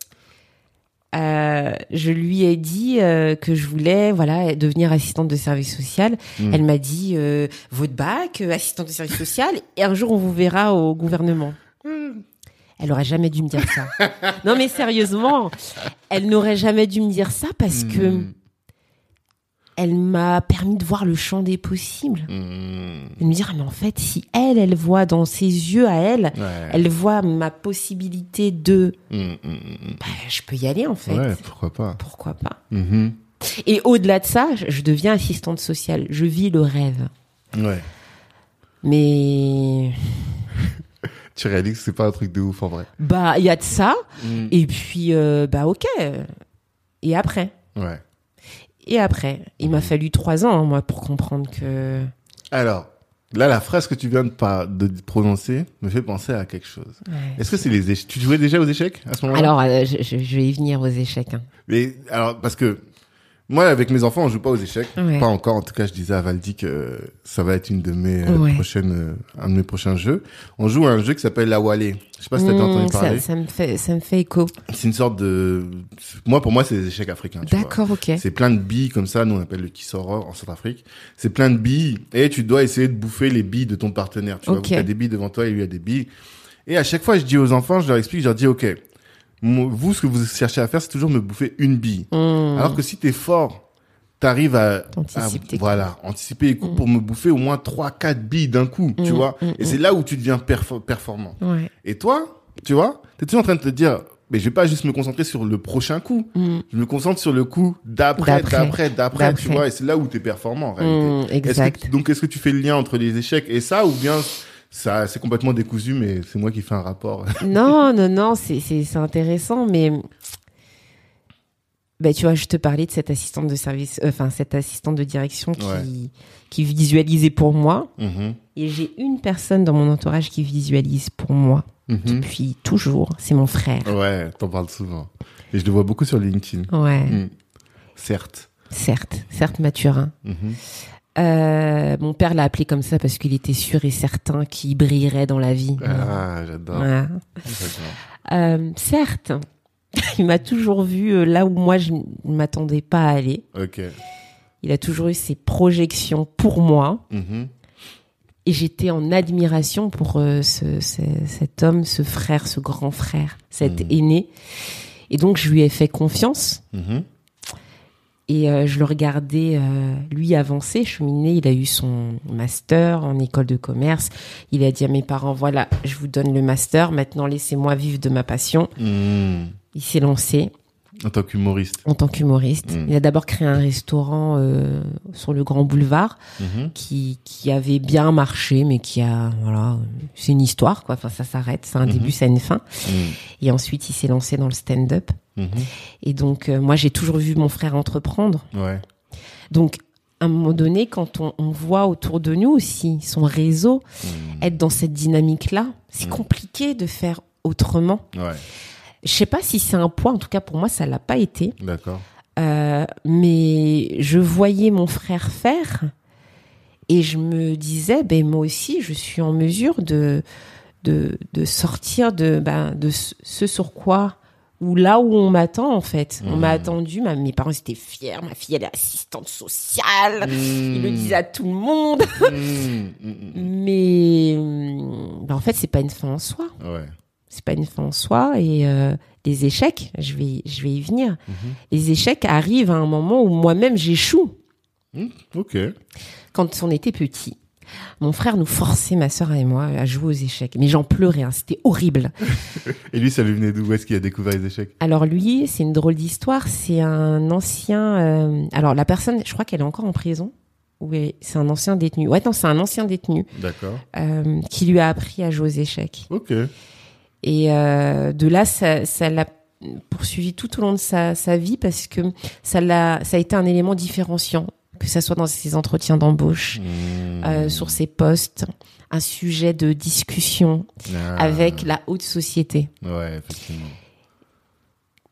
euh, je lui ai dit euh, que je voulais voilà devenir assistante de service social.
Mm.
Elle m'a dit euh, votre bac, euh, assistante de service social, et un jour on vous verra au gouvernement. Elle aurait jamais dû me dire ça. non mais sérieusement, elle n'aurait jamais dû me dire ça parce que
Mm.
elle m'a permis de voir le champ des possibles.
Mm.
de me dire mais en fait si elle elle voit dans ses yeux à elle
Ouais.
elle voit ma possibilité de
Mm, mm, mm,
bah, je peux y aller en fait.
Ouais, pourquoi pas.
pourquoi pas
Mhm.
et au-delà de ça je- je deviens assistante sociale je vis le rêve
Ouais.
mais
Tu réalises que c'est pas un truc de ouf en vrai.
bah il y a de ça
Mm.
et puis euh, bah ok et après
Ouais.
et après il m'a fallu trois ans hein, moi pour comprendre que
Alors, là, la phrase que tu viens de, pas, de prononcer me fait penser à quelque chose.
Ouais.
Est-ce que c'est les échecs Tu jouais déjà aux échecs à ce moment-là?
Alors euh, je vais y venir aux échecs hein.
Mais alors, parce que moi, avec mes enfants, on joue pas aux échecs.
Ouais.
Pas encore. En tout cas, je disais à Valdi que ça va être une de mes euh,
Ouais.
prochaines, euh, un de mes prochains jeux. On joue à un jeu qui s'appelle la Wallée. Je sais pas si t'as déjà
Mmh,
entendu
ça,
parler.
ça me fait ça me fait écho
C'est une sorte de, moi, pour moi, c'est des échecs africains. vois.
d'accord ok
C'est plein de billes comme ça, nous on appelle le Kisoro en Centrafrique. C'est plein de billes et tu dois essayer de bouffer les billes de ton partenaire. Tu vois,
Ok.
tu as des billes devant toi et lui a des billes. Et à chaque fois, je dis aux enfants, je leur explique, je leur dis, ok, vous, ce que vous cherchez à faire, c'est toujours me bouffer une bille.
Mmh.
Alors que si t'es fort, t'arrives à, à- voilà, anticiper les coups pour me bouffer au moins trois, quatre billes d'un coup, tu
Mm,
vois. Et c'est là où tu deviens perfor- performant.
ouais
Et toi, tu vois, t'es toujours en train de te dire, mais je vais pas juste me concentrer sur le prochain coup.
Mmh.
Je me concentre sur le coup d'après,
D'après.
d'après, tu vois, et c'est là où tu es performant en réalité.
Mmh,
que donc, est-ce que tu fais le lien entre les échecs et ça, ou bien ça, c'est complètement décousu, mais c'est moi qui fais un rapport *laughs*
Non, non, non, c'est c'est c'est intéressant, mais bah, tu vois, je te parlais de cette assistante de service, euh, enfin cette assistante de direction qui
Ouais.
qui visualisait pour moi,
Mhm.
et j'ai une personne dans mon entourage qui visualise pour moi
Mhm.
depuis toujours, c'est mon frère.
Ouais, t'en parles souvent. Et je le vois beaucoup sur LinkedIn.
Ouais,
Mm. Certes.
certes, certes Mathurin. Euh, mon père l'a appelé comme ça parce qu'il était sûr et certain qu'il brillerait dans la vie.
Ah, j'adore.
Voilà. Euh, certes, *laughs* il m'a toujours vu euh, là où moi je ne m'attendais pas à aller. Il a toujours eu ses projections pour moi
Mhm.
et j'étais en admiration pour euh, ce, ce- cet homme, ce frère, ce grand frère, cet
Mhm.
aîné. Et donc je lui ai fait confiance
Mhm.
Et euh, je le regardais euh, lui avancer, cheminer. Il a eu son master en école de commerce. Il a dit à mes parents voilà, je vous donne le master. Maintenant laissez-moi vivre de ma passion.
Mhm.
Il s'est lancé.
En tant qu'humoriste.
en tant qu'humoriste.
Mm.
Il a d'abord créé un restaurant euh, sur le Grand Boulevard
Mhm.
qui, qui avait bien marché, mais qui a voilà, c'est une histoire quoi. Enfin, ça s'arrête, c'est un
Mhm.
début, a une fin.
Mhm.
Et ensuite, il s'est lancé dans le stand-up.
Mhm.
Et donc, euh, moi, j'ai toujours vu mon frère entreprendre.
Ouais.
Donc, à un moment donné, quand on, on voit autour de nous aussi son réseau
Mhm.
être dans cette dynamique-là, c'est
Mm.
compliqué de faire autrement.
Ouais.
Je sais pas si c'est un poids. En tout cas, pour moi, ça l'a pas été.
D'accord.
Euh, mais je voyais mon frère faire et je me disais, ben moi aussi, je suis en mesure de de, de sortir de ben, de ce sur quoi ou là où on m'attend en fait. On m'a attendu, ma- mes parents étaient fiers, ma fille elle est assistante sociale. Ils le disaient à tout le monde.
Mhm.
mais ben, en fait c'est pas une fin en soi.
Ouais.
C'est pas une fin en soi et euh, les échecs, je vais je vais y venir.
Mhm.
Les échecs arrivent à un moment où moi-même j'échoue.
Mhm. Ok.
Quand on était petit, mon frère nous forçait, ma sœur et moi, à jouer aux échecs. Mais j'en pleurais, hein, c'était horrible. *laughs*
Et lui, ça lui venait d'où? Est-ce qu'il a découvert les échecs?
Alors lui, c'est une drôle d'histoire. C'est un ancien. euh, Alors la personne, je crois qu'elle est encore en prison. Oui, c'est un ancien détenu. Ouais, non, c'est un ancien détenu
D'accord.
euh, qui lui a appris à jouer aux échecs.
Ok.
Et euh, de là, ça, ça l'a poursuivi tout au long de sa, sa vie parce que ça l'a, ça a été un élément différenciant, que ça soit dans ses entretiens d'embauche,
Mhm.
euh, sur ses postes, un sujet de discussion
Ah.
avec la haute société.
Ouais, effectivement.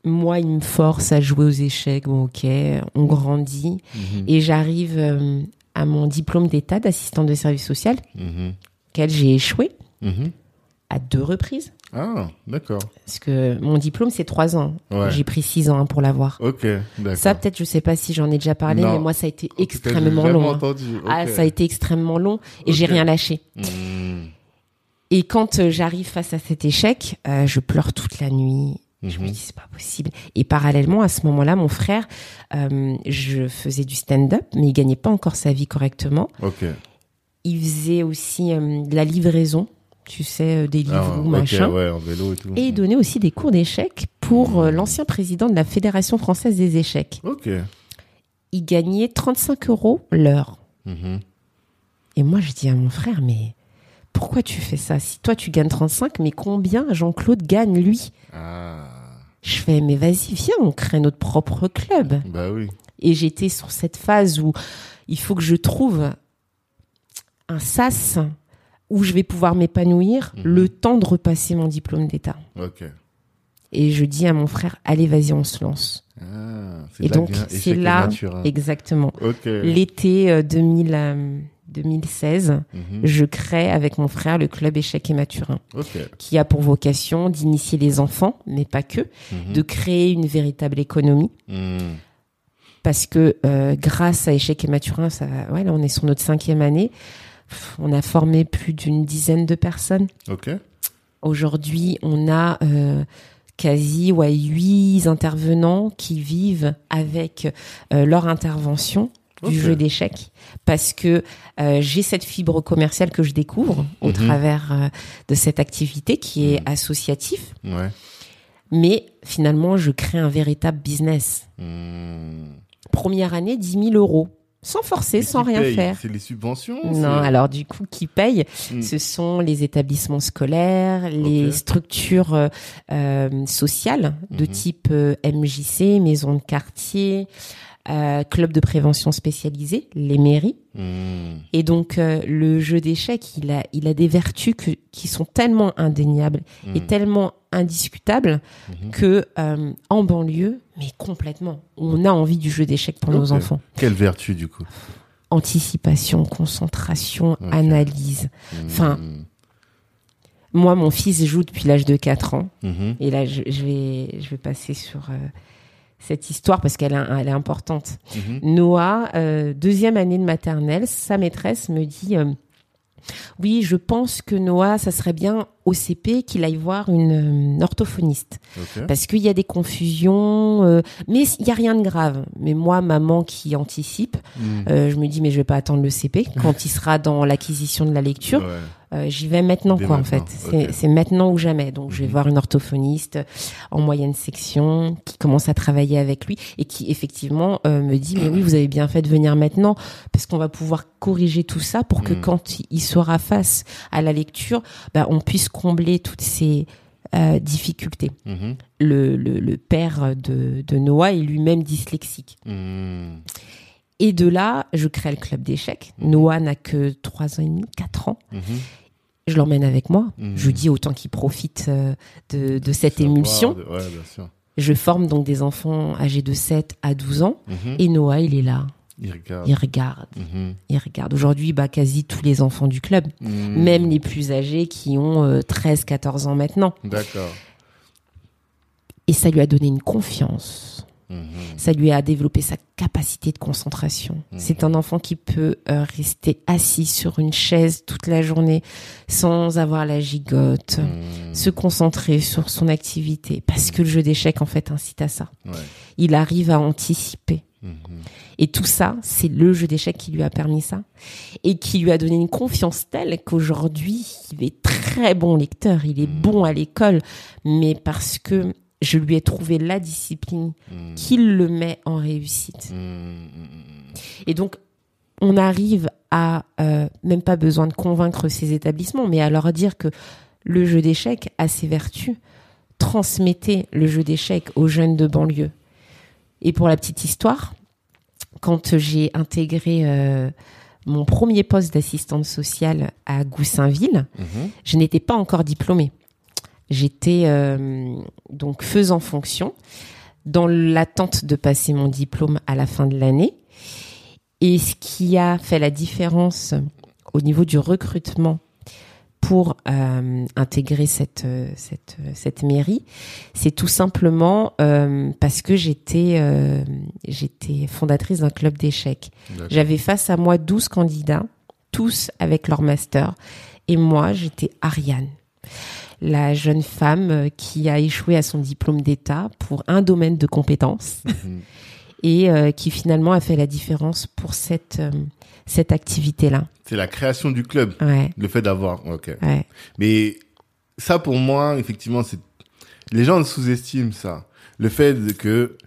Moi, il me force à jouer aux échecs. Bon, ok, on grandit
Mhm.
et j'arrive euh, à mon diplôme d'état d'assistante de service social, auquel j'ai échoué
Mhm.
à deux reprises.
Ah, d'accord.
Parce que mon diplôme, c'est trois ans.
Ouais.
J'ai pris six ans hein, pour l'avoir.
Ok, d'accord.
Ça, peut-être, je sais pas si j'en ai déjà parlé,
Non.
mais moi, ça a été
cas,
extrêmement
j'ai
long. hein.
entendu.
Ah, ça a été extrêmement long et j'ai
Ok.
rien lâché.
Mhm.
Et quand euh, j'arrive face à cet échec, euh, je pleure toute la nuit. Je me
Mhm.
dis c'est pas possible. Et parallèlement à ce moment-là, mon frère, euh, je faisais du stand-up, mais il gagnait pas encore sa vie correctement.
Ok.
Il faisait aussi euh, de la livraison, tu sais, euh, des livres
Ah,
ou machin.
ouais, en vélo et tout.
Et il donnait aussi des cours d'échecs pour euh, l'ancien président de la Fédération française des échecs.
Ok.
Il gagnait 35 euros l'heure.
Mhm.
Et moi, je dis à mon frère, mais pourquoi tu fais ça? Si toi, tu gagnes 35, mais combien Jean-Claude gagne, lui?
Ah,
Je fais, mais vas-y, viens, on crée notre propre club.
bah oui.
Et j'étais sur cette phase où il faut que je trouve un sas où je vais pouvoir m'épanouir
Mhm.
le temps de repasser mon diplôme d'État. Et je dis à mon frère, allez, vas-y, on se lance.
Ah,
Et donc, c'est là,
hein.
exactement. L'été euh, 2000, euh, 2016,
Mhm.
je crée avec mon frère le club Échec et Maturin, qui a pour vocation d'initier les enfants, mais pas que,
Mhm.
de créer une véritable économie. Parce que euh, grâce à Échec et Maturin, ça, ouais, là on est sur notre cinquième année, on a formé plus d'une dizaine de personnes.
Ok.
Aujourd'hui, on a euh, quasi ouais, huit intervenants qui vivent avec euh, leur intervention du jeu d'échecs parce que euh, j'ai cette fibre commerciale que je découvre au
Mhm.
travers euh, de cette activité qui est
Mhm.
associatif,
Ouais.
mais finalement je crée un véritable business.
Mhm.
Première année, 10 000 euros, sans forcer,
Et
sans rien
paye
faire.
C'est les subventions
Non, alors du coup, qui paye
Mm.
Ce sont les établissements scolaires, les structures euh, euh, sociales de
Mhm.
type euh, MJC, maison de quartier, euh, club de prévention spécialisé, les mairies.
Mhm.
Et donc euh, le jeu d'échecs, il a, il a des vertus que- qui sont tellement indéniables et
Mhm.
tellement indiscutables
Mhm.
que euh, en banlieue, mais complètement, on a envie du jeu d'échecs pour nos enfants.
Quelle vertu du coup?
Anticipation, concentration, analyse. Enfin. Moi, mon fils joue depuis l'âge de 4 ans. Et là, je, je vais, je vais passer sur euh, cette histoire parce qu'elle est, elle est importante.
Mhm.
Noah, euh, deuxième année de maternelle, sa maîtresse me dit euh, Oui, je pense que Noah, ça serait bien au CP qu'il aille voir une euh, orthophoniste. Parce qu'il y a des confusions, euh, mais il y a rien de grave. Mais moi, maman qui anticipe,
Mhm.
euh, je me dis Mais je vais pas attendre le CP quand il sera dans l'acquisition de la lecture.
Ouais.
Euh, j'y vais maintenant,
Dès
quoi, en fait. C'est maintenant ou jamais. Donc, je vais
Mhm.
voir une orthophoniste en moyenne section qui commence à travailler avec lui et qui, effectivement, euh, me dit, mais oui, vous avez bien fait de venir maintenant parce qu'on va pouvoir corriger tout ça pour que
Mhm.
quand il sera face à la lecture, bah, on puisse combler toutes ces euh, difficultés.
Mhm.
Le, le, le père de, de Noah est lui-même dyslexique. Et de là, je crée le club d'échecs. Noah n'a que trois ans et demi, quatre ans. Je l'emmène avec moi.
Mhm.
Je lui dis autant qu'il profite euh, de, de cette
Savoir
émulsion.
de- Ouais, bien sûr.
Je forme donc des enfants âgés de 7 à 12 ans.
Mhm.
Et Noah, il est là.
Il regarde.
Il regarde.
Mhm.
Il regarde. Aujourd'hui, bah, quasi tous les enfants du club,
Mhm.
même les plus âgés qui ont euh, 13, 14 ans maintenant.
D'accord.
Et ça lui a donné une confiance.
Mhm.
Ça lui a développé sa capacité de concentration.
Mhm.
C'est un enfant qui peut euh, rester assis sur une chaise toute la journée sans avoir la gigote.
Mhm.
se concentrer sur son activité parce que le jeu d'échecs en fait incite à ça.
Ouais.
Il arrive à anticiper. Et tout ça, c'est le jeu d'échecs qui lui a permis ça et qui lui a donné une confiance telle qu'aujourd'hui, il est très bon lecteur, il est bon à l'école, mais parce que je lui ai trouvé la discipline
Mhm.
qui le met en réussite.
Mhm.
Et donc, on arrive à euh, même pas besoin de convaincre ces établissements, mais à leur dire que le jeu d'échecs a ses vertus. Transmettez le jeu d'échecs aux jeunes de banlieue. Et pour la petite histoire, quand j'ai intégré euh, mon premier poste d'assistante sociale à Goussainville,
Mhm.
je n'étais pas encore diplômée. J'étais euh, donc faisant fonction dans l'attente de passer mon diplôme à la fin de l'année. Et ce qui a fait la différence au niveau du recrutement pour euh, intégrer cette, euh, cette, cette mairie, c'est tout simplement euh, parce que j'étais euh, j'étais fondatrice d'un club d'échecs. J'avais face à moi 12 candidats, tous avec leur master. Et moi, j'étais Ariane, la jeune femme euh, qui a échoué à son diplôme d'État pour un domaine de compétences *laughs*
Mhm.
et euh, qui finalement a fait la différence pour cette, euh, cette activité-là.
C'est la création du club.
Ouais,
Le fait d'avoir. Ok.
ouais.
Mais ça, pour moi, effectivement, c'est les gens sous-estiment ça. Le fait que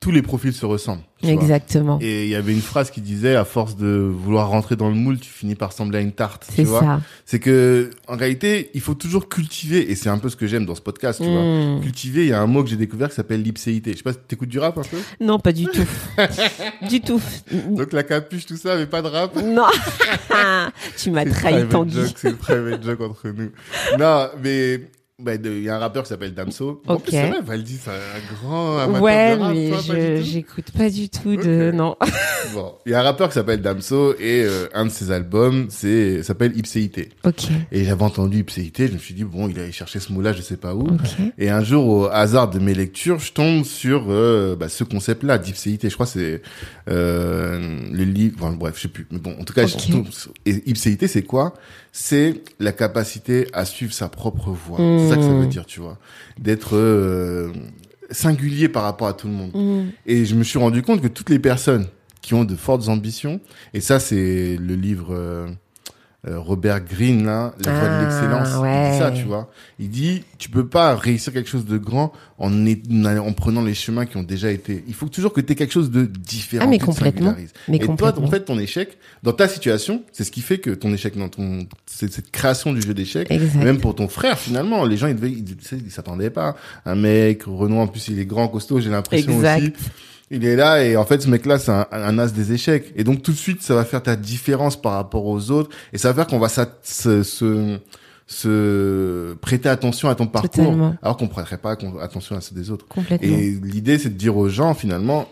tous les profils se ressemblent. vois.
Exactement.
Et il y avait une phrase qui disait, à force de vouloir rentrer dans le moule, tu finis par ressembler à une tarte.
C'est ça.
C'est que, en réalité, il faut toujours cultiver, et c'est un peu ce que j'aime dans ce podcast, tu vois.
Mm.
Cultiver, il y a un mot que j'ai découvert qui s'appelle l'ipséité. Je sais pas si t'écoutes du rap un peu?
Non, pas du tout. *laughs* du tout.
Donc la capuche, tout ça, mais pas de rap?
Non. *laughs* tu m'as
C'est
trahi, Tanguy.
C'est le private joke entre nous. Non, mais bah, de- il y a un rappeur qui s'appelle Damso. En
Ok.
plus, c'est vrai, Valdi, c'est un grand amateur
Ouais,
de rap,
mais
toi,
je j'écoute pas du tout de non. *laughs*
Bon, il y a un rappeur qui s'appelle Damso et euh, un de ses albums, c'est s'appelle Ipséité.
Ok.
Et j'avais entendu Ipséité, je me suis dit bon, il allait chercher ce mot-là, je sais pas où.
Ok.
Et un jour, au hasard de mes lectures, je tombe sur euh, bah, ce concept-là d'ipséité. Je crois que c'est euh, le livre. Enfin, bref, je sais plus. Mais bon, en tout cas, je
Ok.
tombe sur- et ipséité, c'est quoi? C'est la capacité à suivre sa propre voie. C'est ça que ça veut
Mm.
dire, tu vois, d'être euh, singulier par rapport à tout le monde.
Mm.
Et je me suis rendu compte que toutes les personnes qui ont de fortes ambitions, et ça, c'est le livre. euh, Robert Greene là, la voie
Ah,
de l'excellence, il dit ça, tu vois. Il dit, tu peux pas réussir quelque chose de grand en, est- en prenant les chemins qui ont déjà été. Il faut toujours que tu aies quelque chose de différent.
Ah, mais complètement. Mais
Et toi, en fait, ton échec, dans ta situation, c'est ce qui fait que ton échec dans ton, c'est cette création du jeu d'échecs. Même pour ton frère, finalement, les gens, ils devaient, ils, ils s'attendaient pas. Un mec, Renoir, en plus, il est grand, costaud, j'ai l'impression
Exact.
aussi. Il est là et en fait ce mec-là c'est un, un as des échecs et donc tout de suite ça va faire ta différence par rapport aux autres et ça va faire qu'on va se, se se prêter attention à ton parcours
Totalement.
alors qu'on prêterait pas attention à ceux des autres.
Complètement.
Et l'idée c'est de dire aux gens finalement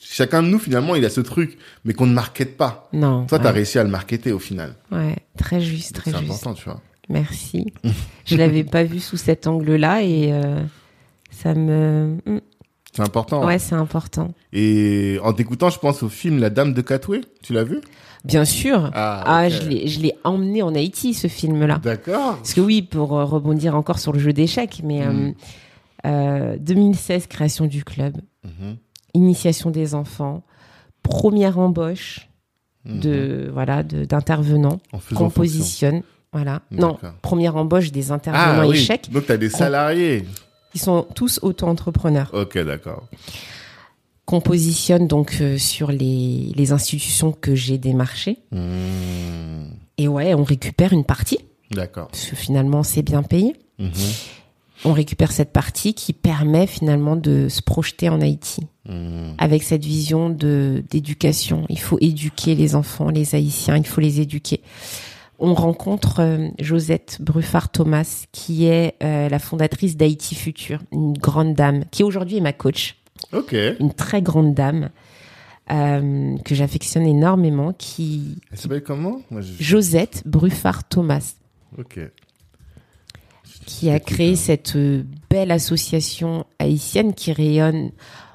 chacun de nous finalement, il a ce truc, mais qu'on ne markete pas.
Non.
Toi,
ouais.
t'as réussi à le marketer au final.
Ouais, très juste, très
C'est
juste.
important, tu vois.
Merci. *laughs* je l'avais pas vu sous cet angle-là et euh, ça me.
C'est important.
Ouais, c'est important.
Et en t'écoutant, je pense au film La Dame de Catoué. Tu l'as vu?
Bien sûr.
Ah,
Ah,
ok.
je l'ai, je l'ai emmené en Haïti ce film-là.
D'accord.
Parce que oui, pour euh, rebondir encore sur le jeu d'échecs, mais euh,
Mm.
euh, 2016 création du club,
Mhm.
initiation des enfants, première embauche
Mhm.
de voilà de d'intervenants, qu'on positionne. Voilà. Non, première embauche des intervenants
Ah oui.
échecs.
Donc t'as des salariés.
Ils sont tous auto-entrepreneurs.
Ok, d'accord.
Qu'on positionne donc euh, sur les, les institutions que j'ai démarchées.
Hmm.
Et ouais, on récupère une partie,
D'accord.
parce que finalement c'est bien payé.
Mhm.
On récupère cette partie qui permet finalement de se projeter en Haïti
Hmm.
avec cette vision de d'éducation. Il faut éduquer les enfants, les Haïtiens, il faut les éduquer. On rencontre euh, Josette Bruffard-Thomas, qui est euh, la fondatrice d'Haïti Futur, une grande dame, qui aujourd'hui est ma coach,
Ok.
une très grande dame euh, que j'affectionne énormément, qui
Elle s'appelle comment? Moi, je-
Josette Bruffard-Thomas.
Ok.
qui a créé
hein.
cette belle association haïtienne qui rayonne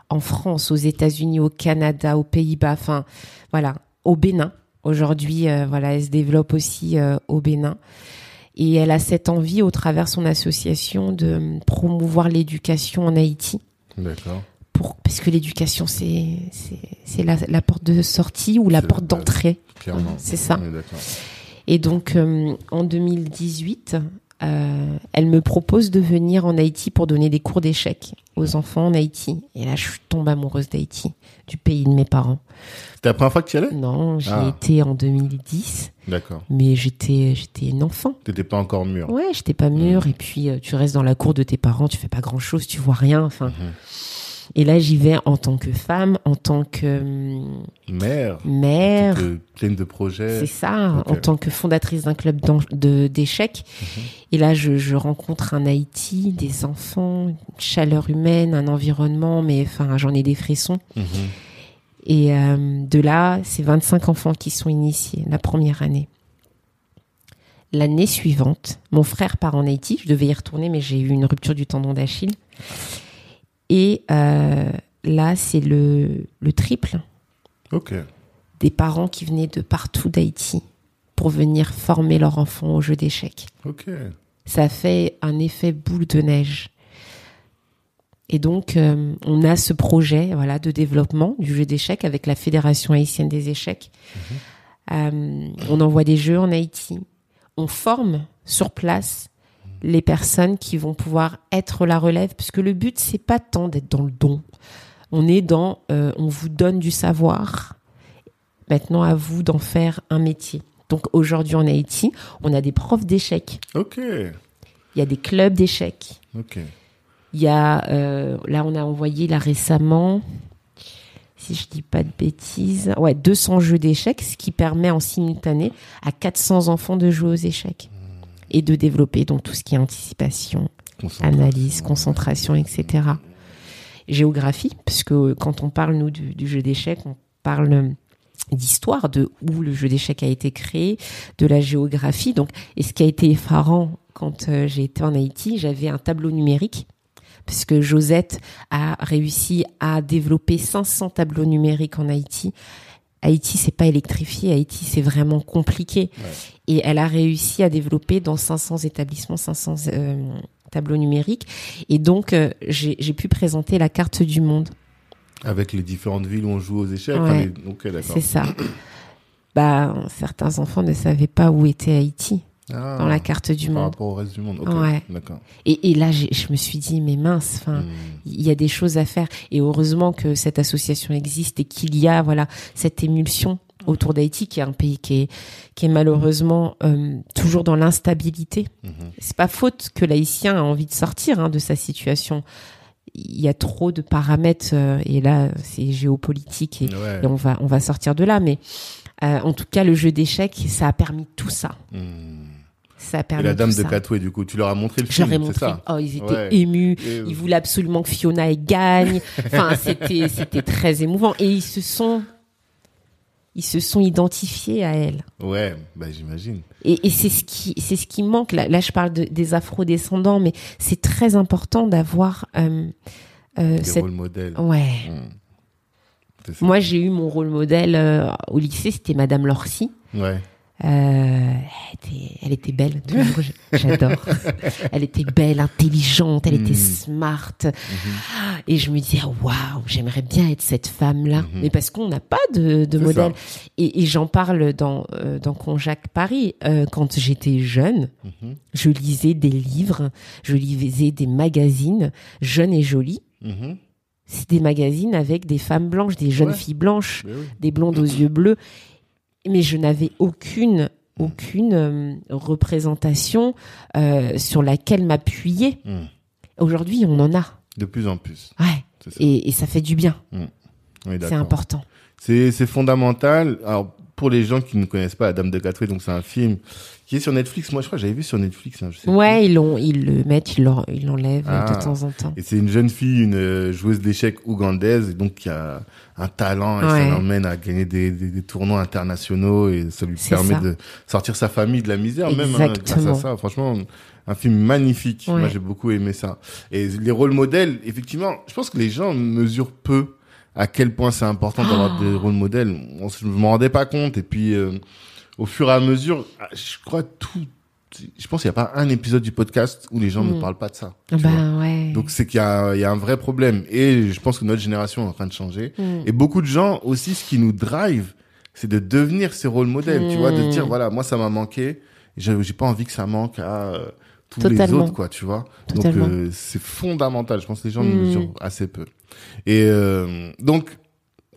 en France, aux États-Unis, au Canada, aux Pays-Bas, enfin voilà, au Bénin. Aujourd'hui, euh, voilà, elle se développe aussi euh, au Bénin. Et elle a cette envie, au travers son association, de promouvoir l'éducation en Haïti.
D'accord.
Pour, parce que l'éducation, c'est c'est c'est la, la porte de sortie ou la porte
la
d'entrée.
Clairement.
C'est ça. Et donc, euh, en 2018, euh, elle me propose de venir en Haïti pour donner des cours d'échecs aux enfants en Haïti. Et là, je tombe amoureuse d'Haïti, du pays de mes parents.
C'était la première fois que tu y allais?
Non, j'y
Ah.
étais en 2010,
D'accord.
mais j'étais j'étais une enfant.
T'étais pas encore mûr.
Ouais, j'étais pas mûre. Et puis, euh, tu restes dans la cour de tes parents, tu fais pas grand chose, tu vois rien. Enfin,
Mhm.
Et là, j'y vais en tant que femme, en tant que hum,
Mère.
mère.
Pleine de projets.
C'est ça, en tant que fondatrice d'un club d'échecs.
Mhm.
Et là, je, je rencontre un Haïti, des enfants, une chaleur humaine, un environnement, mais enfin, j'en ai des frissons.
Mhm.
Et euh, de là, c'est 25 enfants qui sont initiés la première année. L'année suivante, mon frère part en Haïti. Je devais y retourner, mais j'ai eu une rupture du tendon d'Achille. Et euh, là, c'est le, le triple des parents qui venaient de partout d'Haïti pour venir former leur enfant au jeu d'échecs.
Ok.
Ça fait un effet boule de neige. Et donc, euh, on a ce projet voilà, de développement du jeu d'échecs avec la Fédération haïtienne des échecs. Euh, on envoie des jeux en Haïti. On forme sur place les personnes qui vont pouvoir être la relève, puisque le but, c'est pas tant d'être dans le don. On est dans, euh, on vous donne du savoir. Maintenant, à vous d'en faire un métier. Donc aujourd'hui en Haïti, on a des profs d'échecs.
Ok.
Il y a des clubs d'échecs.
Ok.
Il y a, euh, là, on a envoyé là récemment, si je dis pas de bêtises, ouais, 200 jeux d'échecs, ce qui permet en simultané à 400 enfants de jouer aux échecs et de développer donc tout ce qui est anticipation,
Concentration.
analyse, concentration, etc. Géographie, parce que quand on parle nous du, du jeu d'échecs, on parle euh, d'histoire de où le jeu d'échecs a été créé, de la géographie. Donc, et ce qui a été effarant quand euh, j'ai été en Haïti, j'avais un tableau numérique puisque Josette a réussi à développer 500 tableaux numériques en Haïti. Haïti, c'est pas électrifié. Haïti, c'est vraiment compliqué.
Ouais.
Et elle a réussi à développer dans 500 établissements 500 euh, tableaux numériques. Et donc, euh, j'ai pu présenter la carte du monde.
Avec les différentes villes où on joue aux échecs.
Ouais.
enfin, les- Ok, d'accord.
C'est ça. bah, certains enfants ne savaient pas où était Haïti
Ah,
dans la carte du
Par
monde.
rapport au reste du monde.
Ouais.
D'accord.
Et, et là, je me suis dit, mais mince, enfin,
Hmm.
il y a des choses à faire. Et heureusement que cette association existe et qu'il y a, voilà, cette émulsion autour d'Haïti, qui est un pays qui est, qui est malheureusement euh, toujours dans l'instabilité.
Mhm.
C'est pas faute que l'haïtien a envie de sortir hein, de sa situation. Il y a trop de paramètres, euh, et là, c'est géopolitique, et,
Ouais.
et on va, on va sortir de là. Mais euh, en tout cas, le jeu d'échecs, ça a permis tout ça.
Hmm.
Ça
Et la dame de. Catway, du coup, tu leur as montré le
Je leur ai
film, c'est
montré.
ça
Oh, ils étaient
Ouais.
émus.
Et-
Ils voulaient absolument que Fiona elle gagne. Enfin, *laughs* c'était c'était très émouvant. Et ils se sont ils se sont identifiés à elle.
Ouais, bah j'imagine.
Et, et c'est ce qui c'est ce qui manque. Là, là je parle de- des afro-descendants, mais c'est très important d'avoir euh, euh,
Des
cette
rôles modèles.
ouais.
Mm. Ça.
Moi, j'ai eu mon rôle modèle euh, au lycée, c'était Madame Lorcy.
Ouais.
Euh, elle, était, elle était belle, j'adore. *laughs* elle était belle, intelligente, elle était
Mm.
smart. Et je me disais, waouh, j'aimerais bien être cette femme-là.
Mhm.
Mais parce qu'on n'a pas de, modèle. Et, et j'en parle dans, euh, dans Conjac Paris. Euh, quand j'étais jeune,
Mhm.
je lisais des livres, je lisais des magazines, jeunes et jolies.
Mhm.
C'est des magazines avec des femmes blanches, des jeunes
Ouais.
filles blanches
oui.
des blondes aux yeux bleus, mais je n'avais aucune aucune euh, représentation euh, sur laquelle m'appuyer.
Mm.
Aujourd'hui, on en a.
De plus en plus.
Ouais.
Ça.
Et, et ça fait du bien.
Oui,
C'est important.
C'est fondamental. Alors pour les gens qui ne connaissent pas La Dame de Catway, donc c'est un film qui est sur Netflix. Moi je crois que j'avais vu sur Netflix. hein, je sais plus.
Ouais, ils l'ont, ils le mettent, ils l'en- ils l'enlèvent
Ah.
de temps en temps.
Et c'est une jeune fille, une euh, joueuse d'échecs ougandaise, et donc qui a un talent et ça
Ouais.
l'emmène à gagner des, des, des tournois internationaux et ça lui permet
ça.
de sortir sa famille de la misère même hein, grâce à
Exactement.
ça. Franchement, un film magnifique.
Ouais.
Moi j'ai beaucoup aimé ça. Et les rôles modèles, effectivement, je pense que les gens mesurent peu à quel point c'est important d'avoir
Ah.
des rôles modèles. On, je m'en rendais pas compte et puis euh, au fur et à mesure, je crois tout. Je pense qu'il n'y a pas un épisode du podcast où les gens ne
Mm.
parlent pas de ça.
Bah ouais.
Donc c'est qu'il y, a il y a un vrai problème. Et je pense que notre génération est en train de changer.
Mm.
Et beaucoup de gens aussi, ce qui nous drive, c'est de devenir ces rôles modèles. Tu vois, de
Mm.
dire, voilà, moi ça m'a manqué. J'ai pas envie que ça manque à euh, tous les
Totalement.
autres, quoi, tu vois.
Totalement.
Donc euh, c'est fondamental. Je pense que les gens le
Mm.
mesurent assez peu. Et euh, donc,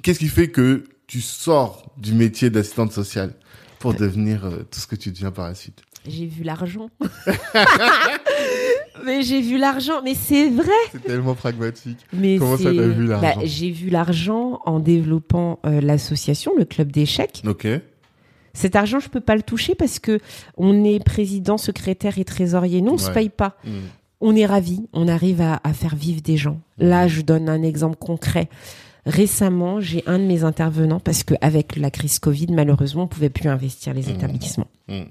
qu'est-ce qui fait que tu sors du métier d'assistante sociale? Pour devenir euh, tout ce que tu deviens par la suite
J'ai vu l'argent. *laughs* mais j'ai vu l'argent, mais c'est vrai.
C'est tellement pragmatique.
Mais
Comment ça, t'as vu l'argent
Bah, J'ai vu l'argent en développant euh, l'association, le club d'échecs.
Ok.
Cet argent, je peux pas le toucher parce que on est président, secrétaire et trésorier. Nous, on se
Ouais.
paye pas.
Mm.
On est ravis. On arrive à, à faire vivre des gens. Là, je donne un exemple concret. Récemment, j'ai un de mes intervenants parce que avec la crise Covid, malheureusement, on pouvait plus investir les
Mhm.
établissements.
Mm, mm.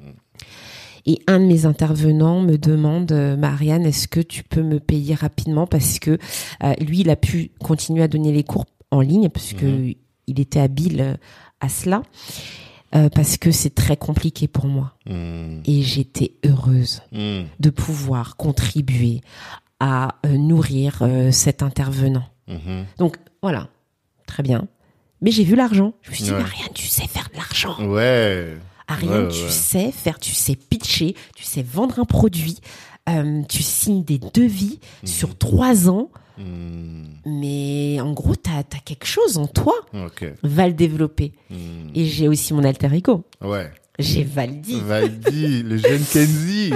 Et un de mes intervenants me demande, euh, Marianne, est-ce que tu peux me payer rapidement parce que euh, lui, il a pu continuer à donner les cours en ligne parce que il était habile euh, à cela. euh, parce que c'est très compliqué pour moi. Et j'étais heureuse de pouvoir contribuer à nourrir euh, cet intervenant. Donc voilà, très bien. Mais j'ai vu l'argent. Je me suis dit,
Ouais.
Marianne, tu sais faire de l'argent.
Ouais.
Ariane,
Ouais,
tu
ouais.
sais faire, tu sais pitcher, tu sais vendre un produit, euh, tu signes des devis
Mhm.
sur trois ans,
Mm.
mais en gros, tu as, quelque chose en toi.
Ok.
Va le développer.
Mm.
Et j'ai aussi mon alter ego.
Ouais.
J'ai Valdi.
Valdi, le jeune *laughs* Kenzie.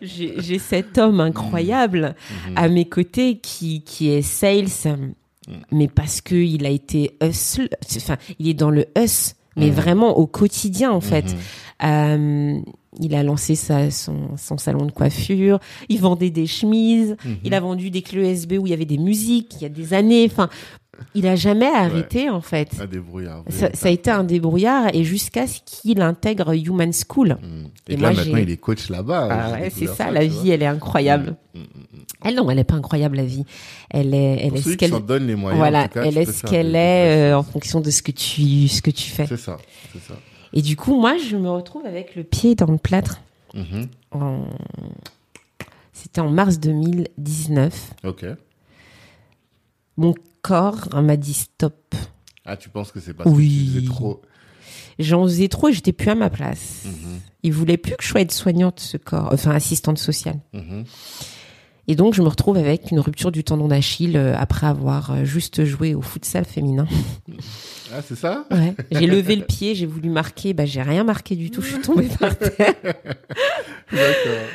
J'ai cet homme incroyable
Mhm.
à mes côtés qui, qui est sales,
Mhm.
mais parce que il a été hustle, enfin, il est dans le us, mais
Mhm.
vraiment au quotidien, en fait.
Mhm.
Euh, il a lancé sa, son, son salon de coiffure, il vendait des chemises,
Mhm.
il a vendu des clés USB où il y avait des musiques il y a des années. Enfin, il a jamais arrêté en fait.
Un débrouillard.
Ça, ça a été un débrouillard et jusqu'à ce qu'il intègre Human School.
Mm. Et,
Et
là,
moi,
maintenant, il est coach là-bas.
Ah ouais, c'est ça, la vie, elle est incroyable.
Mm, mm, mm.
Elle non, elle est pas incroyable la vie. Elle est, elle
Pour
est ce qu'elle,
donne les moyens. en
voilà,
cas,
elle est ce qu'elle est euh, en fonction de ce que tu, ce que tu fais.
C'est ça, c'est ça.
Et du coup, moi, je me retrouve avec le pied dans le plâtre. En... C'était en mars 2019.
Ok.
Mon corps m'a dit stop.
Ah, tu penses que c'est parce
Oui.
que tu faisais trop?
J'en faisais trop et j'étais plus à ma place.
Mhm.
Il voulait plus que je sois aide-soignante, ce corps, enfin assistante sociale.
Mhm.
Et donc, je me retrouve avec une rupture du tendon d'Achille euh, après avoir euh, juste joué au futsal féminin. *laughs*
Ah, c'est ça?
Ouais. J'ai levé le *laughs* pied, j'ai voulu marquer, bah j'ai rien marqué du tout, je suis tombée par terre.
D'accord.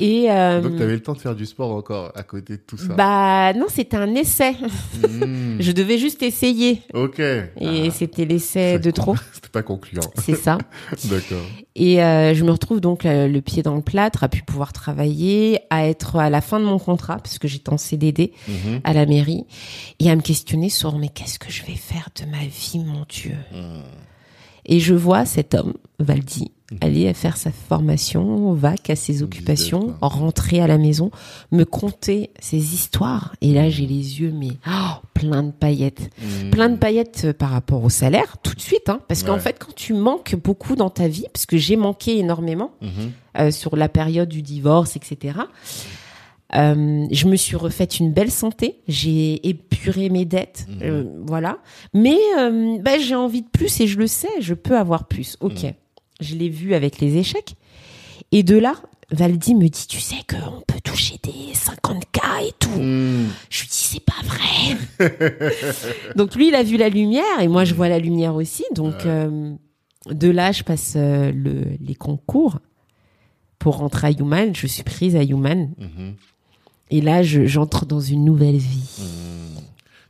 Et euh,
Donc, t'avais le temps de faire du sport encore à côté de tout ça.
bah non, c'était un essai. *laughs*
Hmm.
Je devais juste essayer.
Ok.
Et
Ah,
c'était l'essai de
con-
trop. *laughs*
C'était pas concluant.
C'est ça. *laughs*
D'accord.
Et euh, je me retrouve donc euh, le pied dans le plâtre, à plus pouvoir travailler, à être à la fin de mon contrat, parce que j'étais en CDD
Mhm.
à la mairie, et à me questionner sur mais qu'est-ce que je vais faire de ma vie, mon Dieu?
Hmm.
Et je vois cet homme, Valdi. Aller faire sa formation, VAC, à ses occupations, rentrer à la maison, me conter ses histoires. Et là, j'ai les yeux, mais oh, plein de paillettes.
Hmm.
Plein de paillettes euh, par rapport au salaire, tout de suite. Hein, parce qu'en fait, quand tu manques beaucoup dans ta vie, parce que j'ai manqué énormément
Mhm.
euh, sur la période du divorce, etc., euh, je me suis refaite une belle santé, j'ai épuré mes dettes,
Mhm.
euh, voilà. Mais euh, bah, j'ai envie de plus et je le sais, je peux avoir plus. Ok,
Mhm.
Je l'ai vu avec les échecs. Et de là, Valdi me dit, tu sais qu'on peut toucher des 50K et tout.
Hmm.
Je lui dis, c'est pas vrai. *laughs* donc lui, il a vu la lumière et moi, je vois la lumière aussi. Donc euh, de là, je passe euh, le, les concours pour rentrer à Human. Je suis prise à Human.
Mhm.
Et là, je- j'entre dans une nouvelle vie.
Hmm.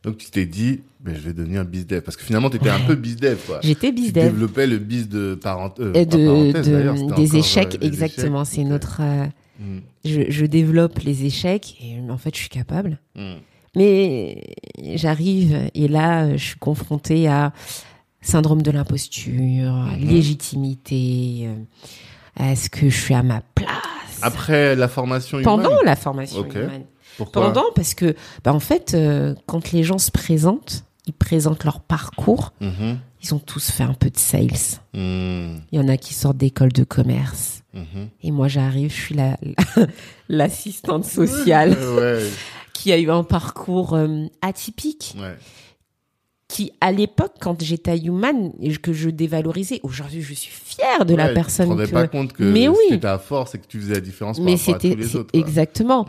Donc, tu t'es dit, ben, je vais devenir bizdev. Parce que finalement, t'étais un peu bizdev, quoi.
J'étais
Tu
bizdev.
développais le biz de parent... euh, pas
de,
c'était
des échecs,
euh,
exactement. C'est notre. euh,
Hmm.
je, je développe les échecs et en fait, je suis capable.
Hmm.
Mais j'arrive et là, je suis confrontée à syndrome de l'imposture,
Mhm.
légitimité. euh, Est-ce que je suis à ma place
Après la formation
Pendant
humaine
la formation humaine.
Pourquoi
Pendant, parce que, bah, en fait, euh, quand les gens se présentent, ils présentent leur parcours.
Mhm.
Ils ont tous fait un peu de sales.
Hmm.
Il y en a qui sortent d'école de commerce.
Mhm.
Et moi, j'arrive, je suis la, la- *laughs* l'assistante sociale
ouais, *laughs*
qui a eu un parcours euh, atypique.
ouais.
Qui, à l'époque, quand j'étais à Human, que je dévalorisais, aujourd'hui, je suis fière de la personne
Tu te rendais
que.
pas compte que
Mais oui.
c'était ta force et que tu faisais la différence par
Mais
rapport à tous
c'était
les autres. quoi.
exactement.
Mm.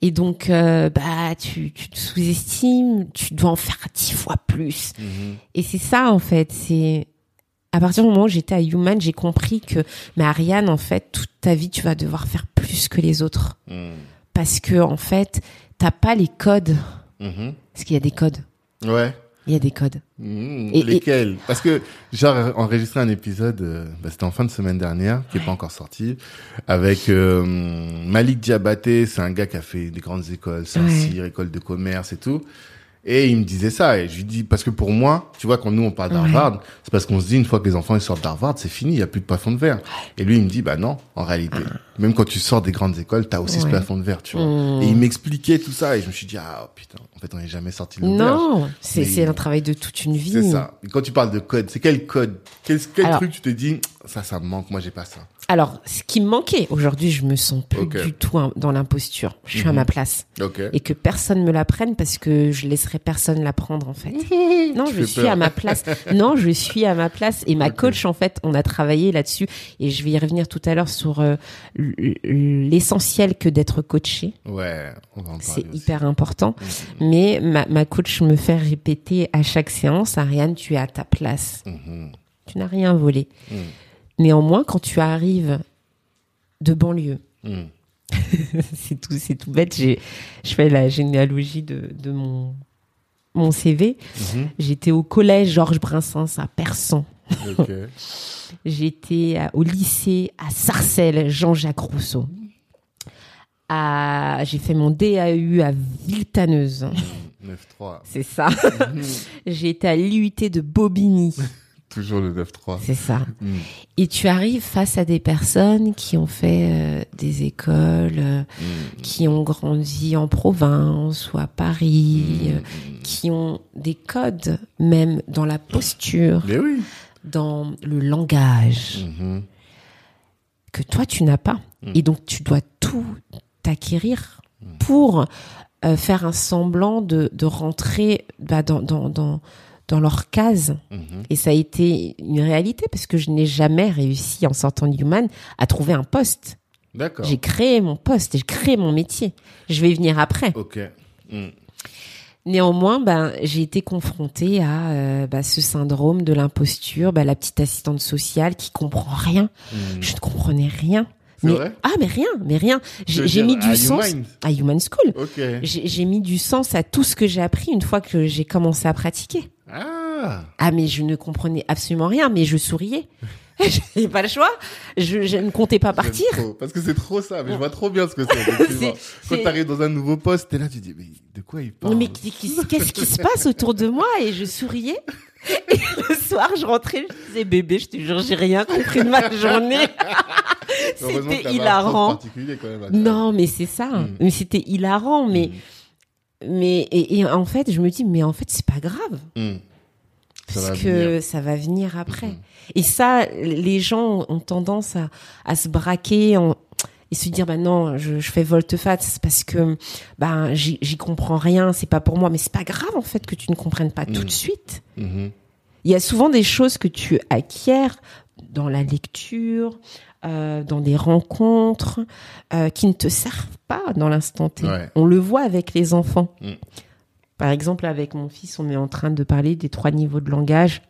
Et donc, euh, bah, tu, tu te sous-estimes, tu dois en faire dix fois plus.
Mhm.
Et c'est ça, en fait. C'est à partir du moment où j'étais à Human, j'ai compris que, mais Ariane, en fait, toute ta vie, tu vas devoir faire plus que les autres,
Mhm.
parce que, en fait, t'as pas les codes.
Mhm.
Parce qu'il y a des codes.
Ouais.
Il y a des codes. Et-
Lesquels? Parce que j'ai enregistré un épisode, euh, bah, c'était en fin de semaine dernière, qui est pas encore sorti, avec euh, Malik Diabaté, c'est un gars qui a fait des grandes écoles, Saint-Cyr, école de commerce et tout. Et il me disait ça, et je lui dis, parce que pour moi, tu vois, quand nous on parle d'Harvard, c'est parce qu'on se dit, une fois que les enfants ils sortent d'Harvard, c'est fini, il y a plus de plafond de verre. Et lui, il me dit, bah non, en réalité, même quand tu sors des grandes écoles, t'as aussi ce
Ouais.
plafond de verre, tu vois. Et il m'expliquait tout ça, et je me suis dit, ah putain, fait, on n'est jamais sorti de l'auberge.
Non, c'est c'est un travail de toute une vie.
C'est ça. Et quand tu parles de code, c'est quel code? Quel, quel
Alors-
truc tu te dis ça, ça me manque. Moi, j'ai pas ça.
Alors, ce qui me manquait, aujourd'hui, je me sens plus du tout dans l'imposture. Je suis à
Mhm.
ma place.
Ok.
Et que personne me la prenne parce que je laisserai personne la prendre, en fait. *laughs* Non,
Tu
je suis
peur.
à ma place. Non, je suis à ma place. Et ma coach, en fait, on a travaillé là-dessus. Et je vais y revenir tout à l'heure sur euh, l'essentiel que d'être coaché.
Ouais, on va en
C'est
parler aussi.
hyper important.
Mhm.
Mais ma, ma coach me fait répéter à chaque séance, Ariane, tu es à ta place.
Mhm.
Tu n'as rien volé.
Mhm.
Néanmoins, quand tu arrives de banlieue,
Mhm. *laughs*
c'est tout, c'est tout bête. J'ai, je fais la généalogie de, de mon, mon CV. J'étais au collège Georges Brassens à Persan. *laughs* J'étais au lycée à Sarcelles, Jean-Jacques Rousseau. À, j'ai fait mon DAU à Villetaneuse. *laughs*
Mhm. 9-3.
C'est ça.
Mhm.
J'ai été à l'IUT de Bobigny. *laughs*
Toujours le 9-3.
C'est ça.
Mhm.
Et tu arrives face à des personnes qui ont fait euh, des écoles, euh, qui ont grandi en province ou à Paris, euh, qui ont des codes même dans la posture,
Mais oui.
dans le langage que toi tu n'as pas. Et donc tu dois tout acquérir pour euh, faire un semblant de, de rentrer bah, dans, dans, dans, dans leur case.
Mhm.
Et ça a été une réalité parce que je n'ai jamais réussi en sortant de Human à trouver un poste.
D'accord.
J'ai créé mon poste, j'ai créé mon métier. Je vais y venir après.
Ok. Mhm.
Néanmoins, ben, j'ai été confrontée à euh, bah, ce syndrome de l'imposture, bah, la petite assistante sociale qui comprend rien.
Mhm.
Je ne comprenais rien.
C'est
mais,
vrai
ah mais rien, mais rien. J'ai mis du sens
Human.
à Human School. J'ai mis du sens à tout ce que j'ai appris une fois que j'ai commencé à pratiquer.
Ah.
Ah mais je ne comprenais absolument rien, mais je souriais. *laughs* J'avais pas le choix. Je, je ne comptais pas partir.
Trop, Parce que c'est trop ça, mais je vois trop bien ce que c'est. *laughs* Quand t'arrives dans un nouveau poste, t'es là, tu dis, mais de quoi il parle?
Mais qu'est-ce qui se passe autour de moi? Et je souriais. Et le soir, je rentrais, je disais bébé, je te jure, j'ai rien compris de ma journée. C'était hilarant.
particulier quand même.
Non, mais c'est ça.
Mm.
Mais c'était hilarant. Mais,
Mm.
mais et, et en fait, je me dis, mais en fait, c'est pas grave.
Mm.
Parce que
venir.
ça va venir après. Et ça, les gens ont tendance à, à se braquer en- et se dire, bah non, je, je fais volte-face parce que bah, j'y comprends rien, c'est pas pour moi. Mais c'est pas grave, en fait, que tu ne comprennes pas tout de suite.
Mhm.
Il y a souvent des choses que tu acquiers dans la lecture, euh, dans des rencontres, euh, qui ne te servent pas dans l'instant T.
Ouais.
On le voit avec les enfants.
Mm.
Par exemple, avec mon fils, on est en train de parler des trois niveaux de langage.